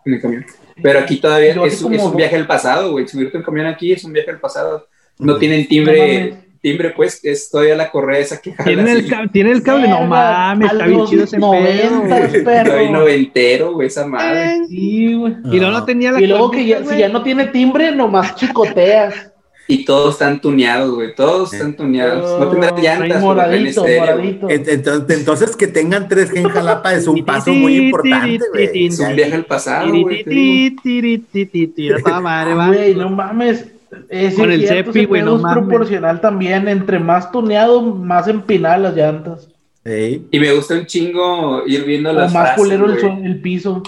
Speaker 3: en el camión. Pero aquí todavía es,
Speaker 1: como-
Speaker 3: es un viaje al pasado, güey. Subirte un camión aquí es un viaje al pasado. No
Speaker 4: Ujú.
Speaker 3: tienen
Speaker 1: No
Speaker 3: timbre, timbre pues, es todavía la correa esa que jala
Speaker 2: ¿Tiene el,
Speaker 3: así.
Speaker 2: ca- tiene el cable? No mames, está bien chido ese pedo, [LAUGHS]
Speaker 1: perro.
Speaker 3: Todavía noventero, güey, esa madre.
Speaker 1: Sí, güey.
Speaker 2: Y luego no tenía la
Speaker 1: Y luego que ya, si ya no tiene timbre, nomás chicoteas.
Speaker 3: Y todos están tuneados, güey. Todos están tuneados. No tendrán llantas.
Speaker 1: moradito,
Speaker 3: estéreo.
Speaker 1: moradito.
Speaker 4: Ent- Entonces, entonces que tengan 3G en Jalapa es un paso muy importante, güey.
Speaker 3: Es un viaje al pasado, güey.
Speaker 1: no mames. Ese
Speaker 2: Con el cepi, güey, no
Speaker 1: es
Speaker 2: mames.
Speaker 1: proporcional también. Entre más tuneado, más empinadas las llantas.
Speaker 4: Ey.
Speaker 3: Y me gusta un chingo ir viendo
Speaker 1: O
Speaker 3: las
Speaker 1: más
Speaker 3: frases,
Speaker 1: culero el, el piso.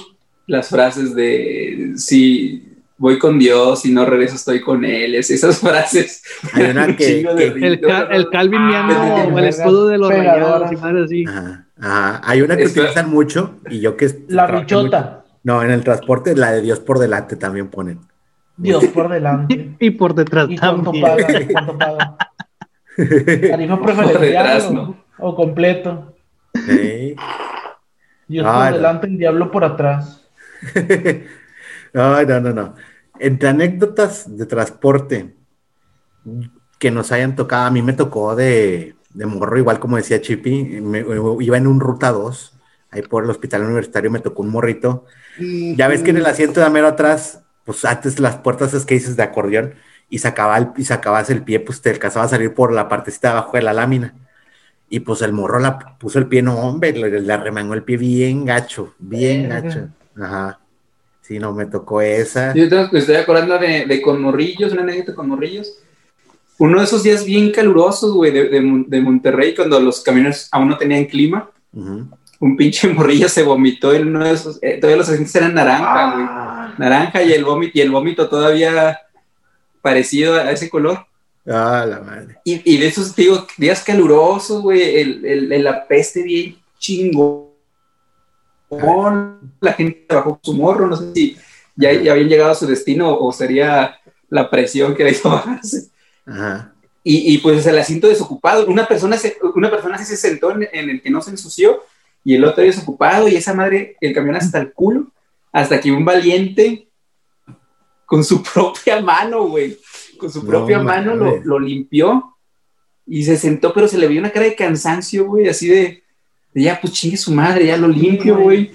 Speaker 3: las frases de si voy con Dios y no regreso estoy con él, es- esas [LAUGHS] frases.
Speaker 4: Hay una
Speaker 3: Un
Speaker 4: que- que-
Speaker 2: El, el Calvin
Speaker 3: Ah,
Speaker 2: o el escudo de los rayados y madre así.
Speaker 4: Ajá, ajá. Hay una que utilizan mucho y yo que
Speaker 1: La bichota.
Speaker 4: mucho- No, en el transporte la de Dios por delante también ponen.
Speaker 1: Dios por delante.
Speaker 2: Y por detrás
Speaker 1: ¿Y cuánto
Speaker 2: también.
Speaker 1: paga? ¿Y [LAUGHS] ¿Cuánto paga? [LAUGHS] ¿Tarifa preferencial o,
Speaker 3: ¿no?
Speaker 1: o completo?
Speaker 4: Sí.
Speaker 1: Dios por
Speaker 4: no.
Speaker 1: delante, el diablo por atrás.
Speaker 4: Ay, no, no, no. Entre anécdotas de transporte que nos hayan tocado, a mí me tocó de, de morro, igual como decía Chippy, me- iba en un ruta 2, ahí por el hospital universitario me tocó un morrito. Ya ves que en el asiento de mero atrás, pues antes las puertas es que dices de acordeón y sacaba el, y sacabas el pie, pues te alcanzaba a salir por la partecita de abajo de la lámina. Y pues el morro la puso el pie, no, hombre, le, le arremangó el pie bien gacho, bien gacho. Ajá. Sí, no, me tocó esa.
Speaker 3: Yo te- me estoy acordando de, de con morrillos, una anécdota con morrillos. Uno de esos días bien calurosos, güey, de, de Mon- de Monterrey, cuando los camiones aún no tenían clima, un pinche morrillo se vomitó en uno de esos, eh, todavía los asientos eran naranja, güey.
Speaker 1: Ah,
Speaker 3: Naranja y el vómito, y el vómito todavía parecido a ese color.
Speaker 4: Ah, la madre.
Speaker 3: Y, y de esos, digo, días calurosos, güey, el, el, el apeste bien chingo. La gente bajó su morro, no sé si ya, ya habían llegado a su destino o sería la presión que le hizo [LAUGHS] bajarse.
Speaker 4: Ajá.
Speaker 3: Y, y, pues el asiento desocupado, una persona se, una persona sí se sentó en, en el que no se ensució y el otro desocupado y esa madre, el camión hasta el culo, hasta que un valiente con su [LAUGHS] propia mano, güey, con su
Speaker 4: No
Speaker 3: propia mano lo, lo limpió y se sentó, pero se le vio una cara de cansancio, güey, así de, ya, pues chingue su madre, ya lo limpio, güey.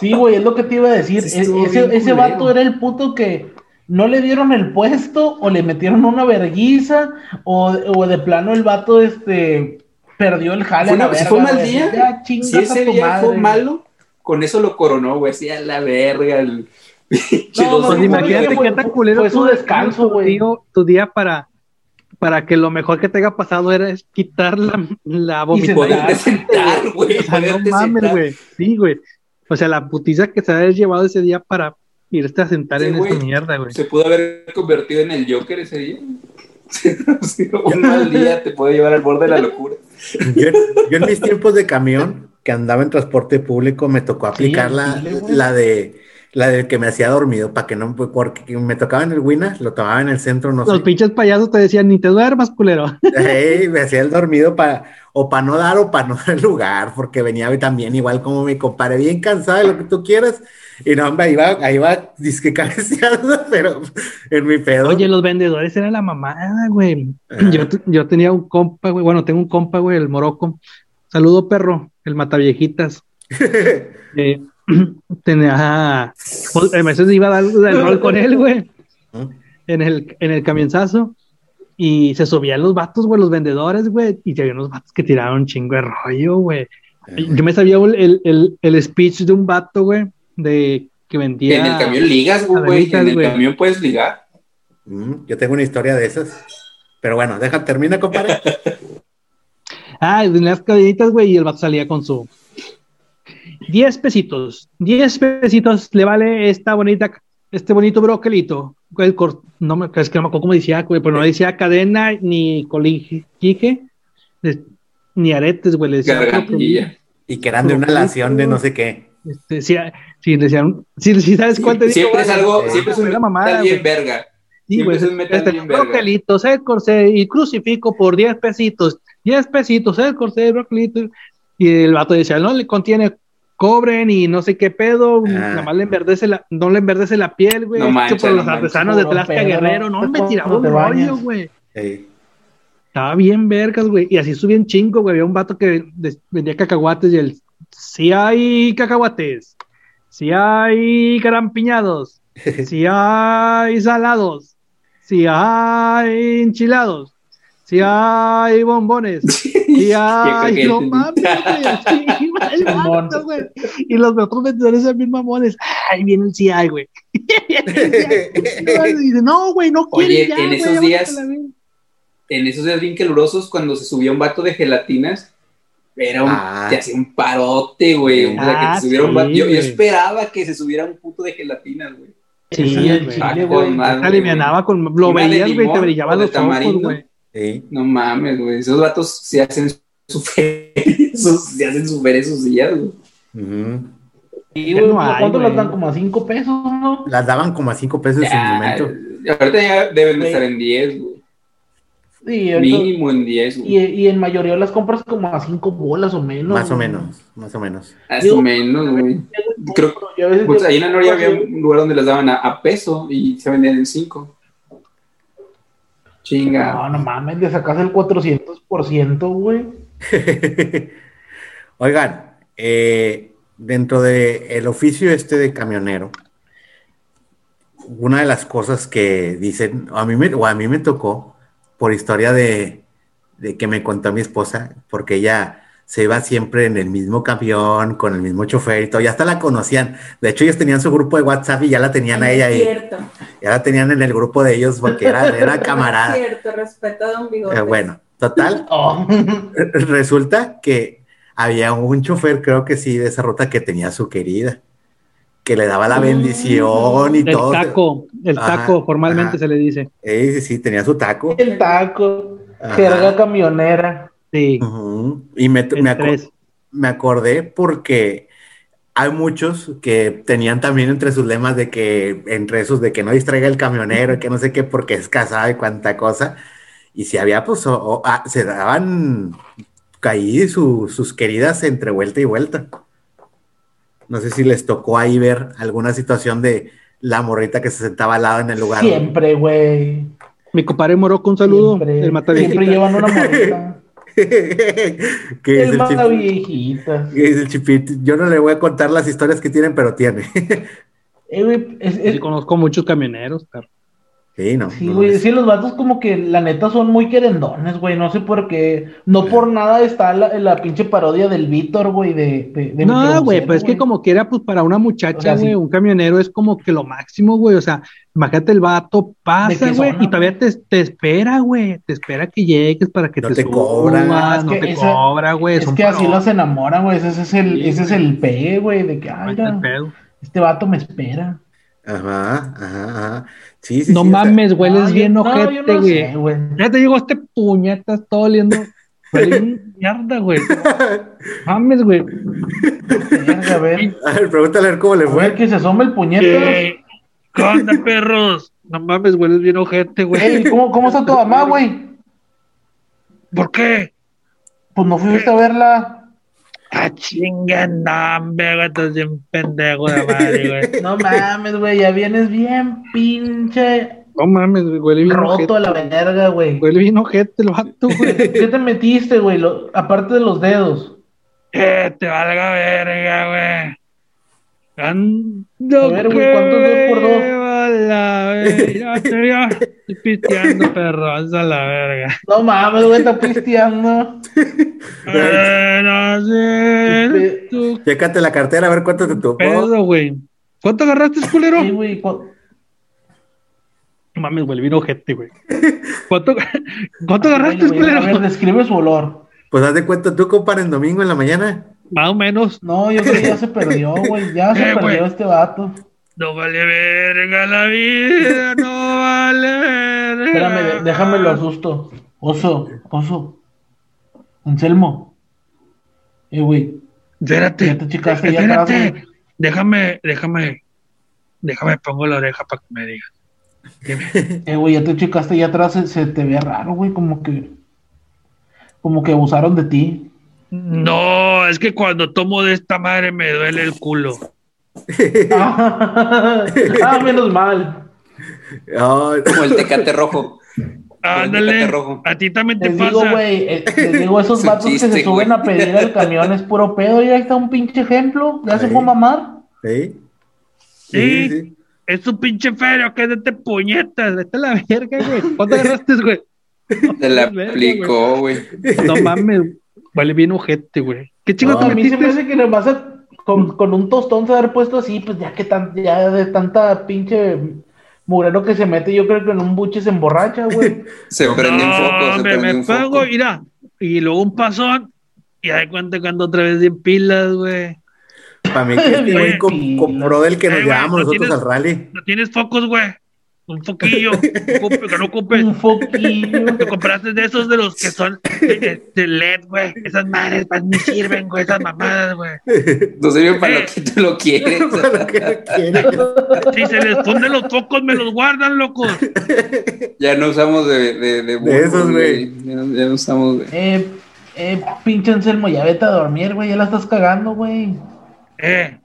Speaker 1: Sí, güey, es lo que te iba a decir.
Speaker 3: Sí,
Speaker 1: E- ese ese vato era el puto que no le dieron el puesto o le metieron una verguiza o, o de plano el vato este perdió el jale.
Speaker 3: Fue una- si fue un mal día,
Speaker 1: Ya,
Speaker 3: si ese día fue
Speaker 1: madre.
Speaker 3: malo, con eso lo coronó, güey, así a la verga, el
Speaker 1: No, [LAUGHS]
Speaker 2: Pues
Speaker 1: no,
Speaker 2: imagínate
Speaker 1: fue-
Speaker 2: qué tan
Speaker 1: fue-
Speaker 2: culero
Speaker 1: fue su descanso, güey.
Speaker 2: Tu día para, para que lo mejor que te haya pasado era es quitar la, la vomitada.
Speaker 3: sentar, güey,
Speaker 2: O sea, no mames, güey. Sí, güey. O sea, la putiza que se ha llevado ese día para irte a sentar
Speaker 3: Sí,
Speaker 2: en
Speaker 3: güey.
Speaker 2: esa mierda, güey.
Speaker 3: Se pudo haber convertido en el Joker ese día. [LAUGHS] Sí, un [LAUGHS] mal día te puede llevar al borde de la locura.
Speaker 4: Yo, yo en mis tiempos de camión, que andaba en transporte público, me tocó aplicar
Speaker 1: Sí,
Speaker 4: la, la de la de que me hacía dormido, para que no, porque me tocaba en el Wina, lo tomaba en el centro, no
Speaker 2: Los
Speaker 4: sé.
Speaker 2: pinches payasos te decían, ni te duermas, culero. [LAUGHS]
Speaker 4: Me hacía el dormido para, o para no dar o para no dar lugar, porque venía también igual como mi compadre, bien cansado de lo que tú quieras, y no, hombre, ahí va, ahí va, disque cabeceando, [LAUGHS] pero en mi pedo.
Speaker 2: Oye, los vendedores era la mamada, güey.
Speaker 4: Ajá.
Speaker 2: Yo, yo tenía un compa, güey. Bueno, tengo un compa, güey, el Morocco. Saludo, perro, el mataviejitas. [LAUGHS] Eh, [CLEARS THROAT] tenía. pues, a veces iba a dar el [LAUGHS] rol con él, güey, en el, en el camionzazo. Y se subían los vatos, güey, los vendedores, güey. Y había unos vatos que tiraron un chingo de rollo, güey. Yo me sabía el, el, el speech de un vato, güey, de que vendía.
Speaker 3: En el camión ligas, güey, en el camión puedes ligar.
Speaker 4: Mm, yo tengo una historia de esas, pero bueno, deja, termina, compadre. [LAUGHS]
Speaker 2: Ah, en las cadenitas, güey, y el vato salía con su 10 pesitos. 10 pesitos le vale esta bonita, este bonito broquelito. El cor- no me, es que no me acuerdo cómo decía, güey, pero no decía cadena ni colique, ni aretes, güey. Le decía.
Speaker 4: Y que eran de una lación de no sé qué.
Speaker 2: Este, decían, sí, sí, ¿sabes cuál te digo?
Speaker 3: Siempre es algo, siempre es un
Speaker 2: Una mamada,
Speaker 3: bien verga.
Speaker 2: Sí,
Speaker 3: Siempre
Speaker 2: güey,
Speaker 3: es un metal
Speaker 2: este, el corsé y crucifijo por 10 pesitos, 10 pesitos, el corsé, el broquelito. Y el vato decía, no, le contiene cobre ni no sé qué pedo,
Speaker 4: Ah.
Speaker 2: nada más le enverdece la, no le enverdece la piel, güey,
Speaker 3: No manches,
Speaker 2: por
Speaker 3: no
Speaker 2: los
Speaker 3: manches.
Speaker 2: artesanos de Tlaxca
Speaker 1: pedo,
Speaker 2: Guerrero, no,
Speaker 1: ¿no?
Speaker 2: me tiraba un rollo, güey.
Speaker 4: Ey.
Speaker 2: Estaba bien vergas, güey. Y así subía un chingo, güey. Había un vato que vendía cacahuates y él, sí hay cacahuates, sí hay carampiñados, [LAUGHS] sí hay salados, sí hay enchilados, sí hay bombones, [LAUGHS] hay... [LAUGHS]
Speaker 3: que
Speaker 2: No mames, güey. así [LAUGHS] iba el
Speaker 1: Simón.
Speaker 2: vato, güey. Y los otros vendedores eran bien mamones. Ay, viene el hay, güey. [LAUGHS] Y dice, no, güey, no
Speaker 3: Oye,
Speaker 2: quieren ya,
Speaker 3: en esos días-
Speaker 2: vámonos a la verga".
Speaker 3: En esos días bien calurosos, cuando se subía un vato de gelatinas, era un,
Speaker 4: Ah.
Speaker 3: te hacía un parote, güey. O sea, que te subiera un
Speaker 2: sí,
Speaker 3: vato. Yo, esperaba que se subiera un puto de gelatina, güey.
Speaker 1: Sí,
Speaker 2: Sí,
Speaker 1: el chile,
Speaker 3: Ah,
Speaker 1: güey.
Speaker 2: alivianaba con. Lo veías, güey, te brillaban los ojos, güey.
Speaker 4: Sí.
Speaker 3: No mames, güey. Esos vatos se hacen su feria, esos- se hacen su feria esos días, güey.
Speaker 4: Ujú.
Speaker 1: Sí,
Speaker 2: Ya
Speaker 1: güey,
Speaker 2: no
Speaker 1: ¿Cuánto las dan? Como a 5 pesos, ¿no?
Speaker 4: Las daban como a cinco pesos en su
Speaker 3: Ya,
Speaker 4: momento.
Speaker 3: ahorita ya deben de estar en 10, güey.
Speaker 1: Sí,
Speaker 3: Mínimo en 10, güey.
Speaker 1: y, y en mayoría las compras como a 5 bolas o menos.
Speaker 4: Más o
Speaker 1: güey.
Speaker 4: menos, más o menos.
Speaker 3: Más o menos, güey. Creo-
Speaker 1: Yo a veces
Speaker 3: Pues ahí en la Noria había un lugar donde las daban a, a peso y se vendían en 5. Chinga.
Speaker 1: No, no mames, le sacas el 400%, güey. [LAUGHS]
Speaker 4: Oigan, eh, dentro de el oficio este de camionero, una de las cosas que dicen, a mí me, o a mí me tocó, por historia de, de que me contó mi esposa, porque ella se iba siempre en el mismo camión, con el mismo chofer y todo, ya hasta la conocían. De hecho, ellos tenían su grupo de WhatsApp y ya la tenían a ella
Speaker 5: es
Speaker 4: ahí.
Speaker 5: cierto.
Speaker 4: Ya la tenían en el grupo de ellos porque era, era
Speaker 5: Es [LAUGHS]
Speaker 4: camarada.
Speaker 5: cierto, respeto a Don Bigotes.
Speaker 4: Eh, bueno, total, [LAUGHS]
Speaker 1: Oh. [LAUGHS]
Speaker 4: resulta que había un chofer, creo que sí, de esa ruta que tenía a su querida, que le daba la bendición y
Speaker 2: El
Speaker 4: todo.
Speaker 2: taco, el
Speaker 4: Ajá,
Speaker 2: taco, formalmente
Speaker 4: ajá.
Speaker 2: se le dice.
Speaker 4: Eh, sí, tenía su taco.
Speaker 1: el taco,
Speaker 4: Ajá.
Speaker 1: jerga camionera.
Speaker 2: Sí.
Speaker 4: Y me, me, aco-
Speaker 2: tres.
Speaker 4: me acordé porque hay muchos que tenían también entre sus lemas de que, entre esos, de que no distraiga el camionero, y que no sé qué, porque es casado y cuánta cosa. Y si había, pues, o- o- ah, se daban ahí su- sus queridas entre vuelta y vuelta. No sé si les tocó ahí ver alguna situación de la morrita que se sentaba al lado en el lugar.
Speaker 1: Siempre, güey.
Speaker 2: Mi compadre Morocco, un saludo.
Speaker 1: Siempre,
Speaker 2: El
Speaker 1: siempre llevan una [LAUGHS] morrita. [LAUGHS]
Speaker 4: que es chip-
Speaker 1: viejita.
Speaker 4: que es el chipito. Yo no le voy a contar las historias que tienen, pero tiene. [LAUGHS]
Speaker 1: Eh, güey, es- es-
Speaker 2: Sí, conozco muchos camioneros, pero
Speaker 4: Sí, no.
Speaker 1: Sí, güey, sí, los vatos como que la neta son muy querendones, güey, no sé por qué, no por nada está la, la pinche parodia del Víctor, güey, de, de, de
Speaker 2: No, güey, pues es que como quiera, pues para una
Speaker 1: O
Speaker 2: muchacha,
Speaker 1: sea,
Speaker 2: güey,
Speaker 1: sí.
Speaker 2: un camionero es como que lo máximo, güey. O sea, imagínate el vato pasa, güey,
Speaker 1: zona,
Speaker 2: y todavía te, te espera, güey. Te espera que llegues para que
Speaker 4: No
Speaker 2: te,
Speaker 4: te cobra.
Speaker 1: Es
Speaker 2: no te
Speaker 1: esa-
Speaker 2: cobra, güey.
Speaker 1: Es que así los enamoran, güey, ese es el,
Speaker 2: Sí,
Speaker 1: ese es el pegue, güey, de que, ay, este vato me espera.
Speaker 4: Ajá, ajá, ajá. Sí, sí,
Speaker 2: No
Speaker 4: sí,
Speaker 2: mames, güey,
Speaker 1: yo-
Speaker 2: bien
Speaker 1: no,
Speaker 2: ojete, güey. Ya te llegó este puñetas todo oliendo. [LAUGHS] Mierda, güey. Mames, güey.
Speaker 1: A ver,
Speaker 4: A ver, pregúntale a ver cómo le
Speaker 1: a ver
Speaker 4: fue.
Speaker 1: que se asome el puñetas.
Speaker 2: ¿Qué? ¿Qué onda, perros? No mames, güey, eres bien ojete, güey.
Speaker 1: Ey, ¿cómo, ¿Cómo está tu mamá, güey?
Speaker 2: ¿Por qué?
Speaker 1: Pues no fuiste a verla.
Speaker 2: Ah, chinga, no, hombre, güey, estás bien pendejo de madre, güey. [LAUGHS]
Speaker 1: No mames, güey, ya vienes bien pinche
Speaker 2: No mames, güey, huele bien
Speaker 1: roto a la verga, güey.
Speaker 2: Huele bien ojete el vato, güey.
Speaker 1: ¿Qué te metiste, güey? Lo- aparte de los dedos.
Speaker 2: Que te valga verga, güey. Ando
Speaker 1: A ver, güey, ¿cuántos dos por dos?
Speaker 2: La verga. Estoy pisteando, [LAUGHS] perros, a la verga.
Speaker 1: No mames, güey, está pisteando. [LAUGHS]
Speaker 2: No sé,
Speaker 1: Este-
Speaker 4: Chécate la cartera a ver cuánto te tocó.
Speaker 2: pedo, güey. ¿Cuánto agarraste, culero?
Speaker 1: Sí, güey. cu-
Speaker 2: No mames, güey, vino ojete, güey. ¿Cuánto, [LAUGHS] ¿cuánto agarraste,
Speaker 1: Güey, güey, A ver,
Speaker 2: culero?
Speaker 1: describe su olor.
Speaker 4: Pues haz de cuenta tú, compadre, en domingo en la mañana.
Speaker 2: Más o menos.
Speaker 1: No, yo creo que ya se perdió, güey. Ya se
Speaker 2: Eh,
Speaker 1: perdió este vato.
Speaker 2: No vale verga la vida, no vale verga.
Speaker 1: Espérame, déjame lo asusto. Oso, oso. Anselmo. Eh, güey.
Speaker 2: Espérate.
Speaker 1: Ya te ya atrás,
Speaker 2: Espérate.
Speaker 1: güey.
Speaker 2: Déjame, déjame. Déjame pongo la oreja para que me digas. Dime.
Speaker 1: Eh, güey, ya te checaste ya atrás. Se, se te ve raro, güey. Como que. Como que abusaron de ti.
Speaker 2: No, es que cuando tomo de esta madre me duele el culo. [LAUGHS]
Speaker 1: ah, menos mal.
Speaker 4: Ay,
Speaker 3: Como el tecate rojo.
Speaker 2: Ándale. A ti también te
Speaker 1: Les digo,
Speaker 2: pasa.
Speaker 1: güey, eh, [LAUGHS] digo, esos
Speaker 3: Es
Speaker 1: vatos que se suben a pedir al camión es puro pedo. Y ahí está un pinche ejemplo. Ya se fue a mamar.
Speaker 4: ¿Sí?
Speaker 2: Sí.
Speaker 4: sí.
Speaker 2: Es un pinche ferio que es de te puñetas. Vete a la verga, güey. ¿Cuánto [LAUGHS] agarraste, güey?
Speaker 3: Se la aplicó, güey.
Speaker 2: No mames. Vale bien ojete, güey. ¿Qué chingo
Speaker 1: No,
Speaker 2: te
Speaker 1: a mí se me
Speaker 2: metiste?
Speaker 1: hace que nomás a- con, con un tostón se haber puesto así, pues ya que tan, ya de tanta pinche mugrero que se mete, yo creo que en un buche se emborracha, güey. [LAUGHS]
Speaker 3: Se prende en foco, se
Speaker 2: hombre,
Speaker 3: prende
Speaker 2: me
Speaker 3: un foco.
Speaker 2: pongo, mira, y luego un pasón, Y ahí cuenta cuando otra vez en pilas, güey.
Speaker 4: Para mí que [LAUGHS] este güey com- compró del que nos
Speaker 2: Eh,
Speaker 4: llevamos
Speaker 2: no
Speaker 4: nosotros
Speaker 2: tienes-
Speaker 4: al rally.
Speaker 2: No tienes focos, güey. Un foquillo. Que no ocupes.
Speaker 1: Un foquillo.
Speaker 2: Te compraste de esos de los que son de, de LED, güey. Esas madres pues, ni sirven, güey. Esas mamadas, güey.
Speaker 3: No sirve para
Speaker 2: Eh.
Speaker 3: lo que tú lo quieres. [LAUGHS]
Speaker 4: Para lo que quiere.
Speaker 2: Si se les funden los focos, me los guardan, locos.
Speaker 3: ya no usamos de, de, de,
Speaker 4: De esos, güey.
Speaker 3: Ya, no- ya no usamos de.
Speaker 1: Eh, eh, pinche Anselmo, ya vete a dormir, güey. Ya la estás cagando, güey.
Speaker 2: Eh,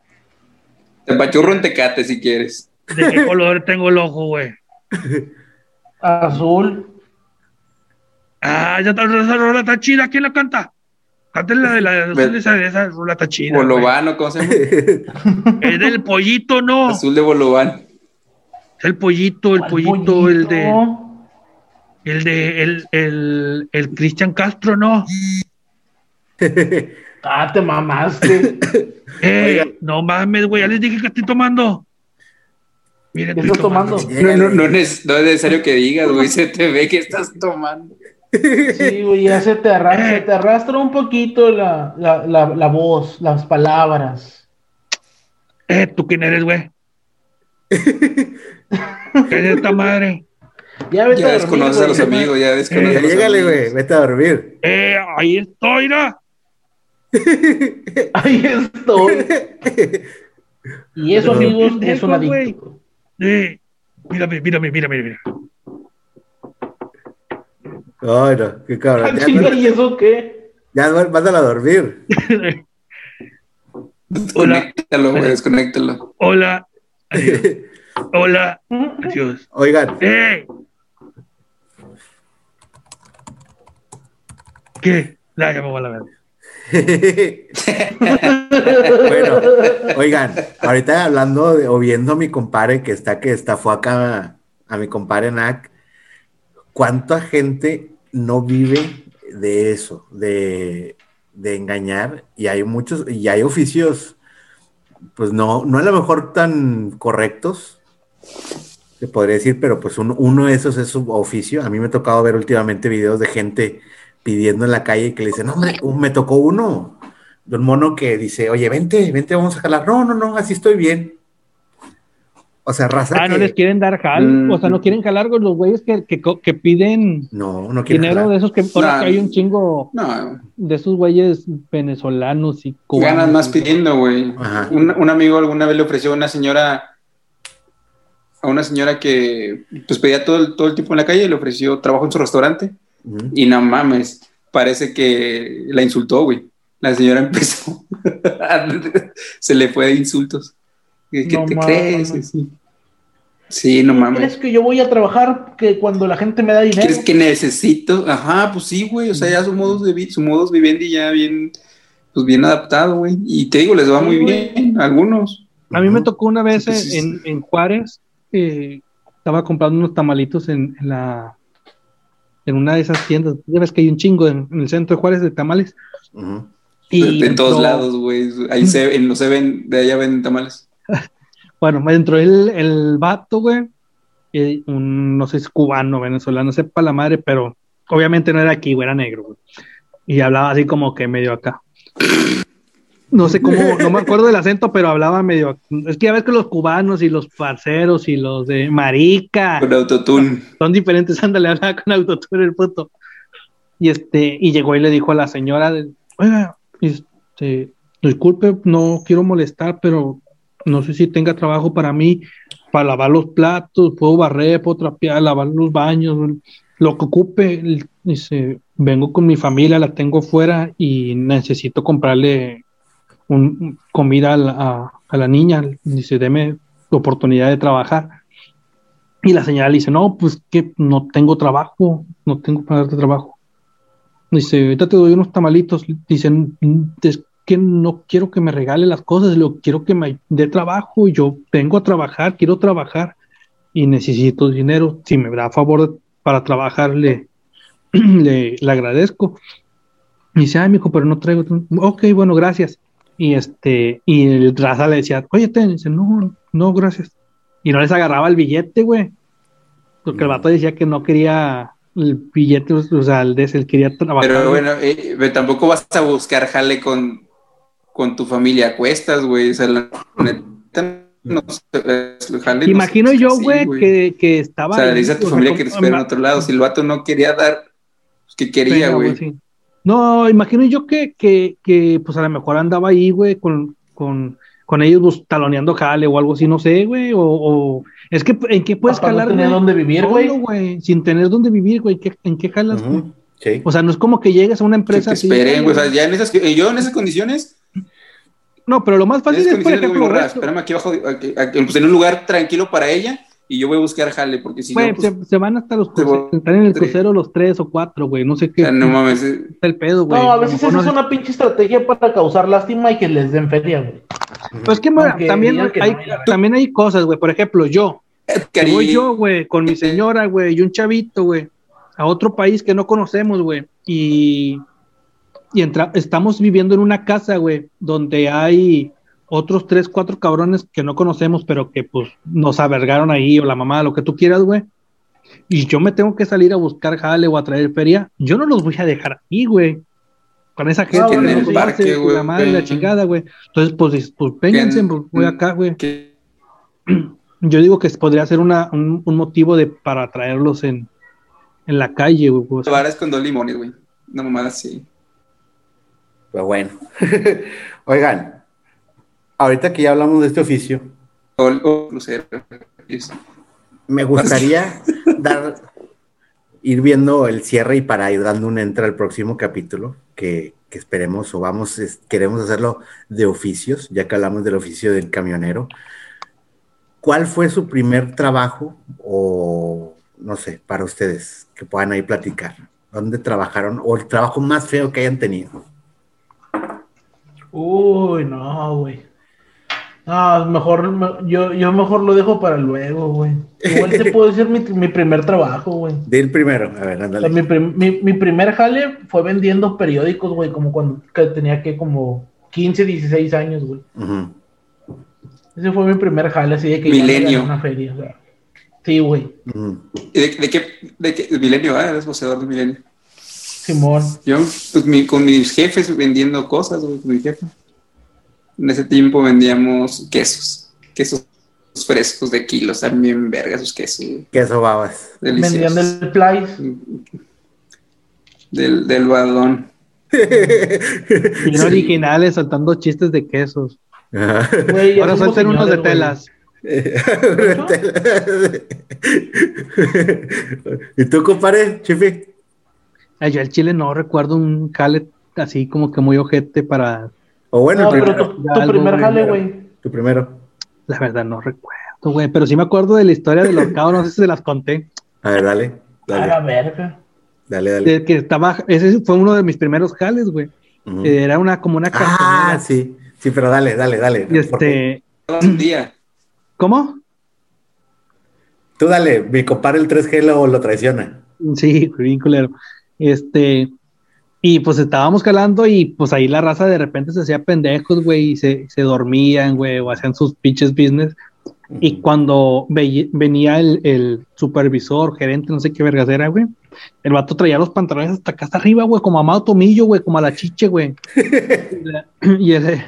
Speaker 3: Te pachurro en tecate si quieres.
Speaker 2: ¿De qué color tengo el ojo, güey?
Speaker 1: Azul.
Speaker 2: Ah, ya está, esa rola está chida. ¿Quién la canta? Cántale la de la
Speaker 3: Ve-
Speaker 2: esa, esa rola está chida. güey.
Speaker 3: Bolobano, ¿cómo se llama?
Speaker 2: Es del pollito, no.
Speaker 3: Azul de Bolobán.
Speaker 2: Es el pollito, el
Speaker 1: ¿Cuál
Speaker 2: pollito, el de. El de. El, el, el Cristian Castro, no. [LAUGHS]
Speaker 1: Ah, te mamaste.
Speaker 2: Eh, no mames, güey. Ya les dije que estoy tomando. Miren,
Speaker 1: ¿Qué
Speaker 2: estoy
Speaker 1: estás tomando?
Speaker 3: No, no, no, es, no es necesario que digas, güey. Se te ve que estás tomando.
Speaker 1: Sí, güey, ya se te arrastra, se te arrastra un poquito la, la, la, la voz, las palabras.
Speaker 2: Eh, ¿tú quién eres, güey? [LAUGHS] ¿Qué es esta madre?
Speaker 1: Ya vete
Speaker 3: Ya
Speaker 1: a dormir,
Speaker 3: desconoces a los
Speaker 1: güey.
Speaker 3: amigos, ya desconoces
Speaker 4: Ya
Speaker 3: a los
Speaker 4: llégale,
Speaker 3: amigos.
Speaker 4: güey. Vete a dormir.
Speaker 2: Eh, ahí estoy, ¿no? [LAUGHS]
Speaker 1: Ahí estoy. [LAUGHS] Y eso,
Speaker 4: Pero-
Speaker 1: amigos, es un adicto.
Speaker 2: Eh, mírame, mírame, mírame, mírame.
Speaker 4: Ay, no, qué cabrón. Ya,
Speaker 1: chinga, ¿Y eso qué?
Speaker 4: ya mándala a dormir.
Speaker 3: Desconéctalo, güey, desconéctalo.
Speaker 2: Hola. Adiós. [LAUGHS] Hola. Adiós.
Speaker 4: Oigan,
Speaker 2: ¡Eh! ¿Qué? La voy a la verga. [LAUGHS]
Speaker 4: bueno, oigan, ahorita hablando de, o viendo a mi compadre que está, que está, fue acá a mi compadre Nac, ¿cuánta gente no vive de eso, de, de engañar? Y hay muchos, y hay oficios, pues no, no a lo mejor tan correctos, se podría decir, pero pues uno, uno de esos es su oficio. A mí me ha tocado ver últimamente videos de gente pidiendo en la calle que le dicen, no, hombre, me tocó uno de un mono que dice, oye, vente, vente, vamos a jalar. No, no, no, así estoy bien. O sea, raza.
Speaker 2: Ah, no les quieren dar jal.
Speaker 3: Mm.
Speaker 2: O sea, no quieren jalar con los güeyes que, que, piden
Speaker 4: No,
Speaker 2: dinero
Speaker 4: jalar.
Speaker 2: de esos que que hay un chingo
Speaker 3: No,
Speaker 2: de esos güeyes venezolanos y cubanos.
Speaker 3: ganas más pidiendo, güey. Un, un amigo alguna vez le ofreció a una señora, a una señora que pues pedía todo el, todo el tiempo en la calle, le ofreció trabajo en su restaurante Y no mames, parece que la insultó, güey. La señora [LAUGHS] empezó, se le fue de insultos. ¿Qué,
Speaker 1: No
Speaker 3: te
Speaker 1: mames.
Speaker 3: crees? Sí. Sí, no
Speaker 1: ¿Crees
Speaker 3: mames.
Speaker 1: que yo voy a trabajar que cuando la gente me da dinero?
Speaker 3: ¿Quieres que necesito? Ajá, pues sí, güey. O sea, ya su modus de su modus vivendi ya bien, pues bien adaptado, güey. Y te digo, les va
Speaker 1: Sí,
Speaker 3: muy
Speaker 1: güey.
Speaker 3: bien a algunos.
Speaker 2: A mí me tocó una vez
Speaker 3: sí.
Speaker 2: en, en Juárez, eh, estaba comprando unos tamalitos en, en la en una de esas tiendas. Ya ves que hay un chingo en, en el centro de Juárez de tamales.
Speaker 4: Ujú.
Speaker 2: Y
Speaker 3: de, de todos
Speaker 2: entró-
Speaker 3: lados, güey. Ahí se, en los se ven, de allá ven tamales. [LAUGHS]
Speaker 2: Bueno, me entró el, el vato, güey. eh, un, no sé si es cubano, venezolano, sepa la madre, pero obviamente no era aquí, güey, era negro, güey. Y hablaba así como que medio acá. No sé cómo, [LAUGHS] no me acuerdo del acento, pero hablaba medio. Es que ya ves que los cubanos y los parceros y los de marica
Speaker 3: Con autotune.
Speaker 2: son diferentes. [LAUGHS] Ándale, hablaba con autotune el puto. Y este, y llegó y le dijo a la señora, de, oiga, este, disculpe, no quiero molestar, pero no sé si tenga trabajo para mí, para lavar los platos, puedo barrer, puedo trapear, lavar los baños, lo que ocupe. Dice, vengo con mi familia, la tengo fuera y necesito comprarle un, comida a la, a- niña. Dice, deme oportunidad de trabajar. Y la señora le dice, no, pues que no tengo trabajo, no tengo para darte trabajo. Dice, ahorita te doy unos tamalitos. Dicen, es que no quiero que me regale las cosas, lo quiero que me dé trabajo. Yo vengo a trabajar, quiero trabajar y necesito dinero. Si me da favor para trabajar, [CLEARS THROAT] le, agradezco. Dice, ay, mijo, pero no traigo. Ok, bueno, gracias. Y este, y el raza le decía, oye, ten, dice, no, no, gracias. Y no les agarraba el billete, güey. Porque el vato decía que no quería el billete, o sea, el de él quería trabajar.
Speaker 3: Pero bueno, eh, pero tampoco vas a buscar jale con, con tu familia a cuestas, güey. O sea, la neta, no jale no
Speaker 2: Imagino yo, güey, que, que estaba.
Speaker 3: O sea, le dice a tu familia que te espera en otro lado. Si el vato no quería dar, pues que quería, güey.
Speaker 2: sí. No, imagino yo que, que, que, pues a lo mejor andaba ahí, güey, con, con, con ellos pues, taloneando jale o algo así, no sé, güey, o, o- es que en qué puedes
Speaker 1: Papá no
Speaker 2: calar,
Speaker 1: tenía
Speaker 2: güey?
Speaker 1: dónde vivir,
Speaker 2: Solo,
Speaker 1: güey.
Speaker 2: güey, sin tener dónde vivir, güey, ¿qué- ¿en qué jalas? güey?
Speaker 4: Sí.
Speaker 2: O sea, no es como que llegues a una empresa así,
Speaker 3: esperen, güey. O sea,
Speaker 2: güey.
Speaker 3: ya en esas, yo en esas condiciones,
Speaker 2: No, pero lo más fácil es, por ejemplo,
Speaker 3: "Borra,
Speaker 2: esto,
Speaker 3: espérame aquí abajo, aquí- aquí, pues en un lugar tranquilo para ella y yo voy a buscar jale, porque si no, pues,
Speaker 2: se, se van hasta los cruceros, están en el crucero los tres o cuatro, güey, no sé
Speaker 3: o
Speaker 2: qué
Speaker 3: sea, no mames. eh,
Speaker 2: está el pedo, güey.
Speaker 1: No, a veces esa es
Speaker 2: no-
Speaker 1: una pinche estrategia para causar lástima y que les den feria, güey.
Speaker 2: Pues que mira,
Speaker 1: Aunque
Speaker 2: también
Speaker 1: que
Speaker 2: hay,
Speaker 1: no, ves.
Speaker 2: también hay cosas, güey, por ejemplo, yo, que
Speaker 3: cari-
Speaker 2: voy yo, güey, con mi señora, güey, y un chavito, güey, a otro país que no conocemos, güey, y, y entra- estamos viviendo en una casa, güey, donde hay otros tres, cuatro cabrones que no conocemos, pero que pues nos albergaron ahí, o la mamá, lo que tú quieras, güey, y yo me tengo que salir a buscar jale o a traer feria, yo no los voy a dejar aquí, güey. Con esa gente
Speaker 1: en el
Speaker 3: parque,
Speaker 2: y la
Speaker 3: güey.
Speaker 2: madre, la chingada, güey. Entonces, pues, pues vénganse, pues, voy acá, güey. [CLEARS THROAT] Yo digo que podría ser una, un, un motivo de para traerlos en, en la calle, güey. o sea,
Speaker 3: varas con dos limones, güey. Una mamada así.
Speaker 4: Pues bueno. [LAUGHS] Oigan, ahorita que ya hablamos de este oficio,
Speaker 3: O, o crucero. Es-
Speaker 4: me gustaría dar, ir viendo el cierre y para ir dando un entra al próximo capítulo, que, que esperemos o vamos, es- queremos hacerlo de oficios, ya que hablamos del oficio del camionero. ¿Cuál fue su primer trabajo o, no sé, para ustedes, que puedan ahí platicar? ¿Dónde trabajaron o el trabajo más feo que hayan tenido?
Speaker 1: Uy, no, güey. No, mejor, me- yo, yo mejor lo dejo para luego, güey. Igual te puedo decir mi, mi primer trabajo, güey.
Speaker 4: Del primero, a ver,
Speaker 1: O sea,
Speaker 4: ándale.
Speaker 1: mi, prim- mi- mi primer jale fue vendiendo periódicos, güey, como cuando que tenía que como 15, 16 años, güey. Ese fue mi primer jale, así de que
Speaker 3: Milenio.
Speaker 1: una feria, o sea. Sí, güey.
Speaker 4: Ujú.
Speaker 3: ¿Y ¿De, de qué? ¿De qué? Milenio, ¿ah? Eres poseedor de Milenio.
Speaker 1: Simón.
Speaker 3: Yo, pues, mi- con mis jefes vendiendo cosas, güey, con mi jefe. En ese tiempo vendíamos quesos. Quesos frescos de kilos, también verga esos quesos.
Speaker 4: Queso babas.
Speaker 1: Vendían
Speaker 3: Deliciosos.
Speaker 1: del Plais.
Speaker 3: Del, del balón. [LAUGHS]
Speaker 2: bien originales, soltando chistes de quesos.
Speaker 1: Ya
Speaker 2: Ahora suelten unos de telas.
Speaker 4: ¿Y tú, compadre, Chifi?
Speaker 2: Ay, yo al chile no recuerdo un jale así como que muy ojete para.
Speaker 4: O bueno,
Speaker 1: No,
Speaker 4: el
Speaker 1: pero
Speaker 4: primero.
Speaker 1: tu, primer jale, güey.
Speaker 4: Tu primero.
Speaker 2: La verdad, no recuerdo, güey. Pero sí me acuerdo de la historia del horcado, no sé si se las conté.
Speaker 4: A ver, dale.
Speaker 1: A la
Speaker 4: Dale,
Speaker 1: verga.
Speaker 4: dale, dale.
Speaker 2: De que estaba. Ese fue uno de mis primeros jales, güey.
Speaker 4: Ujú.
Speaker 2: Era una como una
Speaker 4: Ah,
Speaker 2: cartonera.
Speaker 4: sí. Sí, pero dale, dale, dale.
Speaker 2: Y este.
Speaker 3: Un día.
Speaker 2: ¿Cómo?
Speaker 4: Tú dale, mi compadre el 3G lo, lo traiciona.
Speaker 2: Sí, bien culero. Este, y pues estábamos calando y pues ahí la raza de repente se hacía pendejos, güey, y se, se dormían, güey, o hacían sus pinches business. Y cuando venía el, el supervisor, gerente, no sé qué vergas era, güey, el vato traía los pantalones hasta acá, hasta arriba, güey, como Amado Tomillo, güey, como a la chiche, güey. Y la- [LAUGHS] y ese-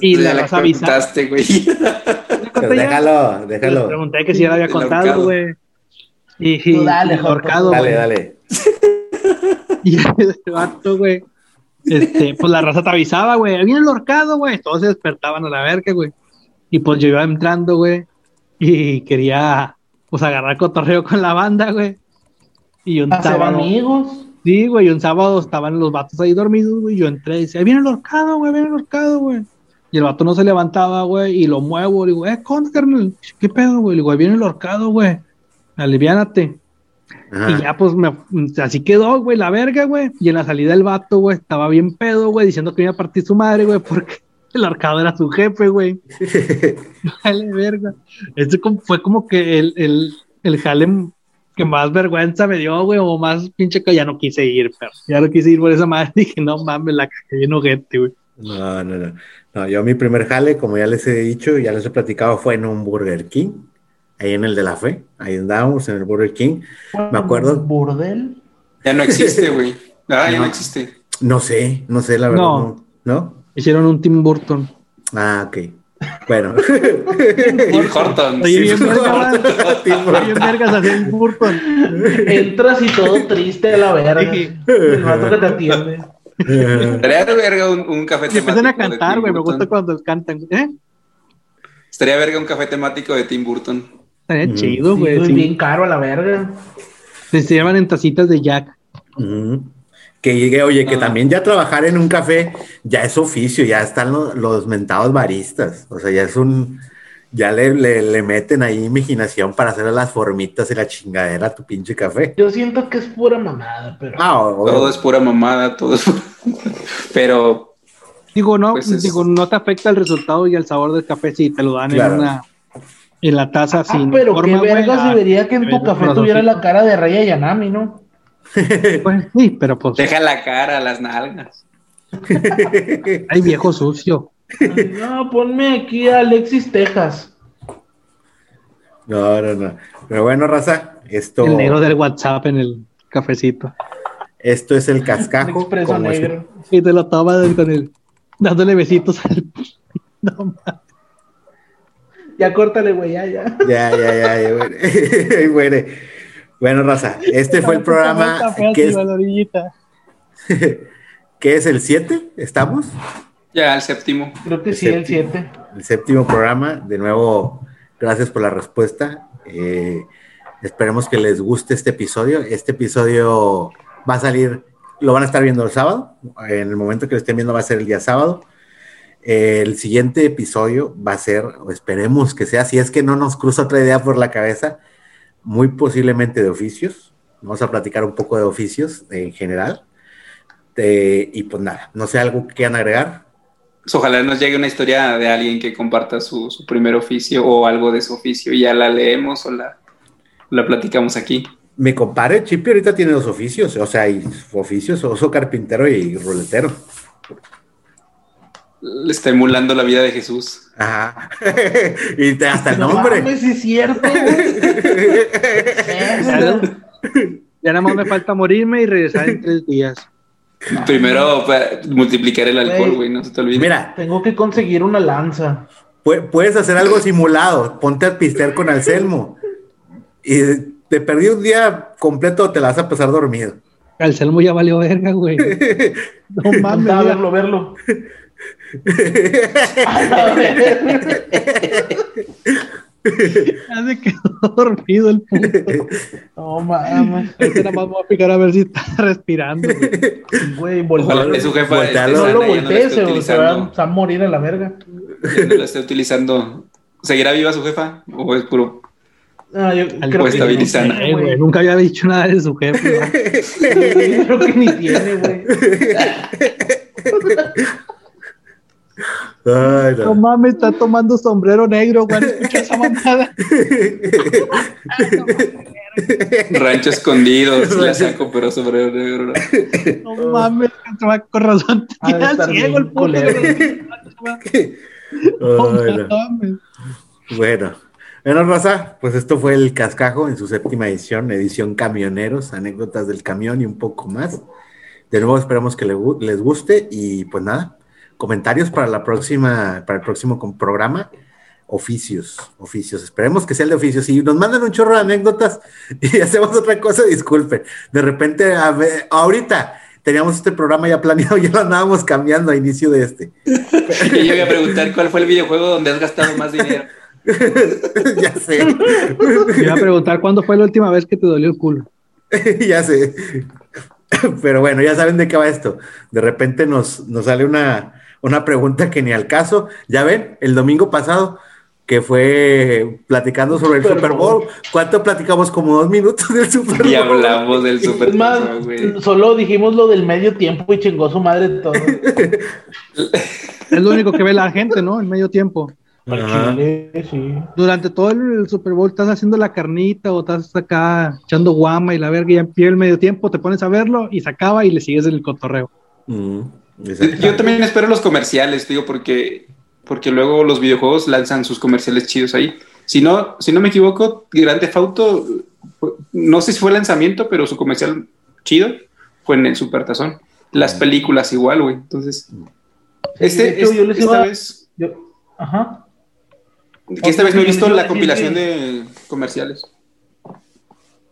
Speaker 2: y la raza
Speaker 3: contaste, güey.
Speaker 2: ¿Le
Speaker 4: Pero
Speaker 2: conté ya?
Speaker 4: déjalo,
Speaker 2: Le
Speaker 4: déjalo.
Speaker 2: pregunté que si ya lo había contado, güey. Y, y,
Speaker 1: dale,
Speaker 2: y ahorcado,
Speaker 4: Dale, dale. [LAUGHS]
Speaker 2: Y ese vato, güey. Este, pues la raza te avisaba, güey. Viene el horcado, güey. Todos se despertaban a la verga, güey. Y pues yo iba entrando, güey. Y quería, pues, agarrar cotorreo con la banda, güey. Y un sábado.
Speaker 1: amigos.
Speaker 2: Sí, güey. Un sábado estaban los vatos ahí dormidos, güey. Yo entré y decía, viene el horcado, güey. Viene el horcado, güey. Y el vato no se levantaba, güey. Y lo muevo. Le digo, eh, ¿cómo, carnal? ¿Qué pedo, güey? Le digo, "Ahí viene el horcado, güey. Aliviánate.
Speaker 4: Ajá.
Speaker 2: Y ya, pues, me- así quedó, güey, la verga, güey. Y en la salida el vato, güey, estaba bien pedo, güey, diciendo que iba a partir su madre, güey, porque [LAUGHS] el arcado era su jefe, güey. [LAUGHS] Vale, verga. Este fue como que el, el, el jale que más vergüenza me dio, güey, o más pinche que ya no quise ir, pero ya no quise ir por esa madre. [LAUGHS] Dije, no mames, la cagué bien ojete, güey.
Speaker 4: No, no, no. No, yo mi primer jale, como ya les he dicho, ya les he platicado, fue en un Burger King. Ahí en el de la fe, ahí andábamos en el Burger King. Me acuerdo.
Speaker 1: ¿Burdel?
Speaker 3: Ya no existe, güey. Ah, ya
Speaker 4: No.
Speaker 3: existe.
Speaker 4: No sé, no sé la verdad.
Speaker 2: No.
Speaker 4: ¿No? ¿No?
Speaker 2: Hicieron un Tim Burton.
Speaker 4: Ah, ok. Bueno. [LAUGHS]
Speaker 3: Tim Hortons.
Speaker 2: Oye, bien vergas así Tim Burton.
Speaker 1: Entras y todo triste a la verga. [LAUGHS] El vato que te atiende.
Speaker 3: Estaría de verga un, un café
Speaker 2: Y empiezan a
Speaker 3: temático
Speaker 2: cantar, güey. Me
Speaker 3: Burton.
Speaker 2: gusta cuando cantan. ¿Eh?
Speaker 3: Estaría verga un café temático de Tim Burton.
Speaker 2: Estaría
Speaker 4: Ujú.
Speaker 2: chido,
Speaker 1: Sí,
Speaker 2: güey.
Speaker 1: güey,
Speaker 2: sí.
Speaker 1: bien caro a la verga.
Speaker 2: Se llaman en tacitas de Jack.
Speaker 4: Ujú. Que llegue, oye, que
Speaker 3: Ah.
Speaker 4: también ya trabajar en un café ya es oficio, ya están lo- los, mentados baristas. O sea, ya es un. Ya le, le, le meten ahí imaginación para hacer las formitas y la chingadera a tu pinche café.
Speaker 1: Yo siento que es pura mamada, pero.
Speaker 4: Ah, o-
Speaker 3: Todo es pura mamada, todo es pura... Pero
Speaker 2: Digo, no,
Speaker 3: Pues es-
Speaker 2: digo, no te afecta el resultado y el sabor del café si te lo dan
Speaker 4: Claro.
Speaker 2: en una en la taza
Speaker 1: Ah,
Speaker 2: sin
Speaker 1: pero
Speaker 2: forma,
Speaker 1: qué verga se vería que en tu café tuviera la cara de Raya Yanami, ¿no? [LAUGHS]
Speaker 2: Pues, sí, pero pues
Speaker 3: deja la cara, las nalgas. [LAUGHS]
Speaker 2: hay viejo sucio.
Speaker 1: No, ponme aquí a Alexis Texas.
Speaker 4: No, no, no. Pero bueno, raza, esto,
Speaker 2: El negro del WhatsApp en el cafecito.
Speaker 4: esto es el cascajo.
Speaker 1: expreso
Speaker 4: como es-
Speaker 1: negro.
Speaker 2: Y te lo toma con el dándole besitos al [LAUGHS] no,
Speaker 1: Ya córtale, güey, ya, ya.
Speaker 4: Ya, ya, ya, ya, [LAUGHS] muere. Bueno, raza, este fue el programa que es, [LAUGHS] que es el 7, ¿estamos?
Speaker 3: Ya, el séptimo.
Speaker 1: Creo que sí, el 7.
Speaker 4: el séptimo programa. De nuevo, gracias por la respuesta. Eh, esperemos que les guste este episodio. Este episodio va a salir, lo van a estar viendo el sábado. En el momento que lo estén viendo va a ser el día sábado. El siguiente episodio va a ser, o esperemos que sea, si es que no nos cruza otra idea por la cabeza, muy posiblemente de oficios. Vamos a platicar un poco de oficios en general. Eh, y pues nada, no sé, algo que quieran agregar.
Speaker 3: Pues ojalá nos llegue una historia de alguien que comparta su, su primer oficio o algo de su oficio y ya la leemos o la, la platicamos aquí.
Speaker 4: Mi compadre Chipi ahorita tiene dos oficios, o sea, y oficios, oso carpintero y ruletero.
Speaker 3: Le está emulando la vida de Jesús.
Speaker 4: Ajá. [LAUGHS] y te- hasta el
Speaker 1: No
Speaker 4: nombre.
Speaker 1: sí es cierto.
Speaker 2: Ya, ya nada más me falta morirme y regresar en tres días.
Speaker 3: Primero pa- multiplicar el alcohol,
Speaker 1: Güey.
Speaker 3: no se te olvide.
Speaker 4: Mira,
Speaker 1: Tengo que conseguir una lanza.
Speaker 4: pu- puedes hacer algo simulado. Ponte a pistear con Anselmo. Y te perdí un día completo, te la vas a pasar dormido.
Speaker 2: Calcelmo ya valió verga, güey. [LAUGHS] No mames,
Speaker 1: verlo, verlo.
Speaker 2: Ya se quedó [LAUGHS] dormido el puto.
Speaker 1: No mames.
Speaker 2: Nada más voy a picar a ver si está [LAUGHS] respirando. güey.
Speaker 1: Voltealo.
Speaker 3: su jefa
Speaker 4: Voltealo.
Speaker 1: No lo
Speaker 3: ya no la
Speaker 1: voltees,
Speaker 3: esté
Speaker 1: se, va,
Speaker 3: utilizando.
Speaker 1: se va a morir a la verga.
Speaker 3: ya no la esté utilizando. ¿Seguirá viva su jefa? ¿O es puro?
Speaker 1: Ah, yo creo que tiene,
Speaker 2: güey, nunca había dicho nada de su jefe. ¿no? [LAUGHS]
Speaker 1: Creo que ni tiene, güey.
Speaker 4: Ay, no.
Speaker 2: No mames, está tomando sombrero negro, güey. Escucha esa [LAUGHS] mamada.
Speaker 3: Rancho escondido, sí la saco, pero sobre negro.
Speaker 2: No mames, con razón. [LAUGHS]
Speaker 1: Estar
Speaker 2: ciego el. No
Speaker 4: Ay, no.
Speaker 2: mames.
Speaker 4: Bueno, bueno, Raza, pues esto fue el Cascajo en su séptima edición, edición Camioneros, anécdotas del camión y un poco más. De nuevo esperamos que le les guste y pues nada, comentarios para la próxima, para el próximo programa. Oficios, oficios. Esperemos que sea el de oficios. Si nos mandan un chorro de anécdotas [LAUGHS] y hacemos otra cosa, disculpen. De repente, a ver, ahorita teníamos este programa ya planeado, [LAUGHS] ya lo andábamos cambiando a inicio de este.
Speaker 3: Y yo voy a preguntar cuál fue el videojuego donde has gastado más dinero. [LAUGHS]
Speaker 4: ya sé.
Speaker 2: Me iba a preguntar cuándo fue la última vez que te dolió el culo.
Speaker 4: ya sé. Pero bueno, ya saben de qué va esto. De repente nos, nos sale una, una pregunta que ni al caso. Ya ven, el domingo pasado que fue platicando sobre el
Speaker 1: Super
Speaker 4: Super
Speaker 1: Bowl.
Speaker 4: Bowl. ¿Cuánto platicamos? Como dos minutos del Super Bowl.
Speaker 3: Y hablamos del super
Speaker 1: Es más,
Speaker 3: güey.
Speaker 1: solo dijimos lo del medio tiempo y chingó su madre todo. [LAUGHS]
Speaker 2: Es lo único que ve la gente, ¿no? En medio tiempo.
Speaker 1: Chile, sí.
Speaker 2: Durante todo el Super Bowl estás haciendo la carnita o estás acá echando guama y la verga y ya empieza el medio tiempo, te pones a verlo y se acaba y le sigues en el cotorreo.
Speaker 4: Mm.
Speaker 3: Yo también espero los comerciales, digo, porque, porque luego los videojuegos lanzan sus comerciales chidos ahí. Si no, si no me equivoco, Grand Theft Auto, no sé si fue lanzamiento, pero su comercial chido fue en el Supertazón. Las películas igual, güey. Entonces, este,
Speaker 1: hecho,
Speaker 3: es-
Speaker 1: yo les
Speaker 3: esta
Speaker 1: iba-
Speaker 3: vez,
Speaker 1: Yo, ajá.
Speaker 3: que esta vez no he visto
Speaker 1: a
Speaker 3: la compilación
Speaker 1: que-
Speaker 3: de comerciales.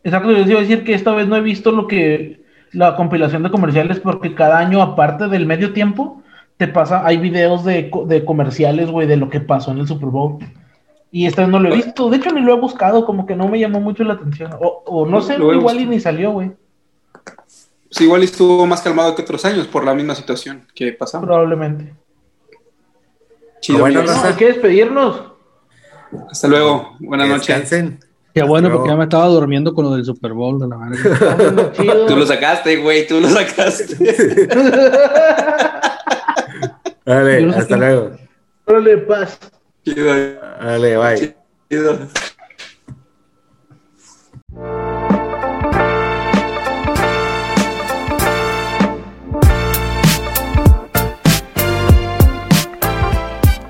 Speaker 1: Exacto, yo les iba a decir que esta vez no he visto lo que la compilación de comerciales porque cada año, aparte del medio tiempo, te pasa, hay videos de, de comerciales, güey, de lo que pasó en el Super Bowl. Y esta vez no lo he visto, de hecho ni lo he buscado, como que no me llamó mucho la atención. O, o no sé, igual y ni salió, güey,
Speaker 3: Pues igual estuvo más calmado que otros años por la misma situación que pasamos.
Speaker 1: probablemente.
Speaker 3: Chido,
Speaker 4: Bueno.
Speaker 1: No, hay que despedirnos.
Speaker 3: Hasta luego. Buenas noches.
Speaker 2: Qué bueno, porque ya me estaba durmiendo con lo del Super Bowl de la verga. [LAUGHS]
Speaker 3: Tú lo sacaste, güey. Tú lo sacaste. [LAUGHS]
Speaker 4: Dale, hasta luego.
Speaker 1: Órale, paz.
Speaker 4: Dale, bye.
Speaker 3: Chido.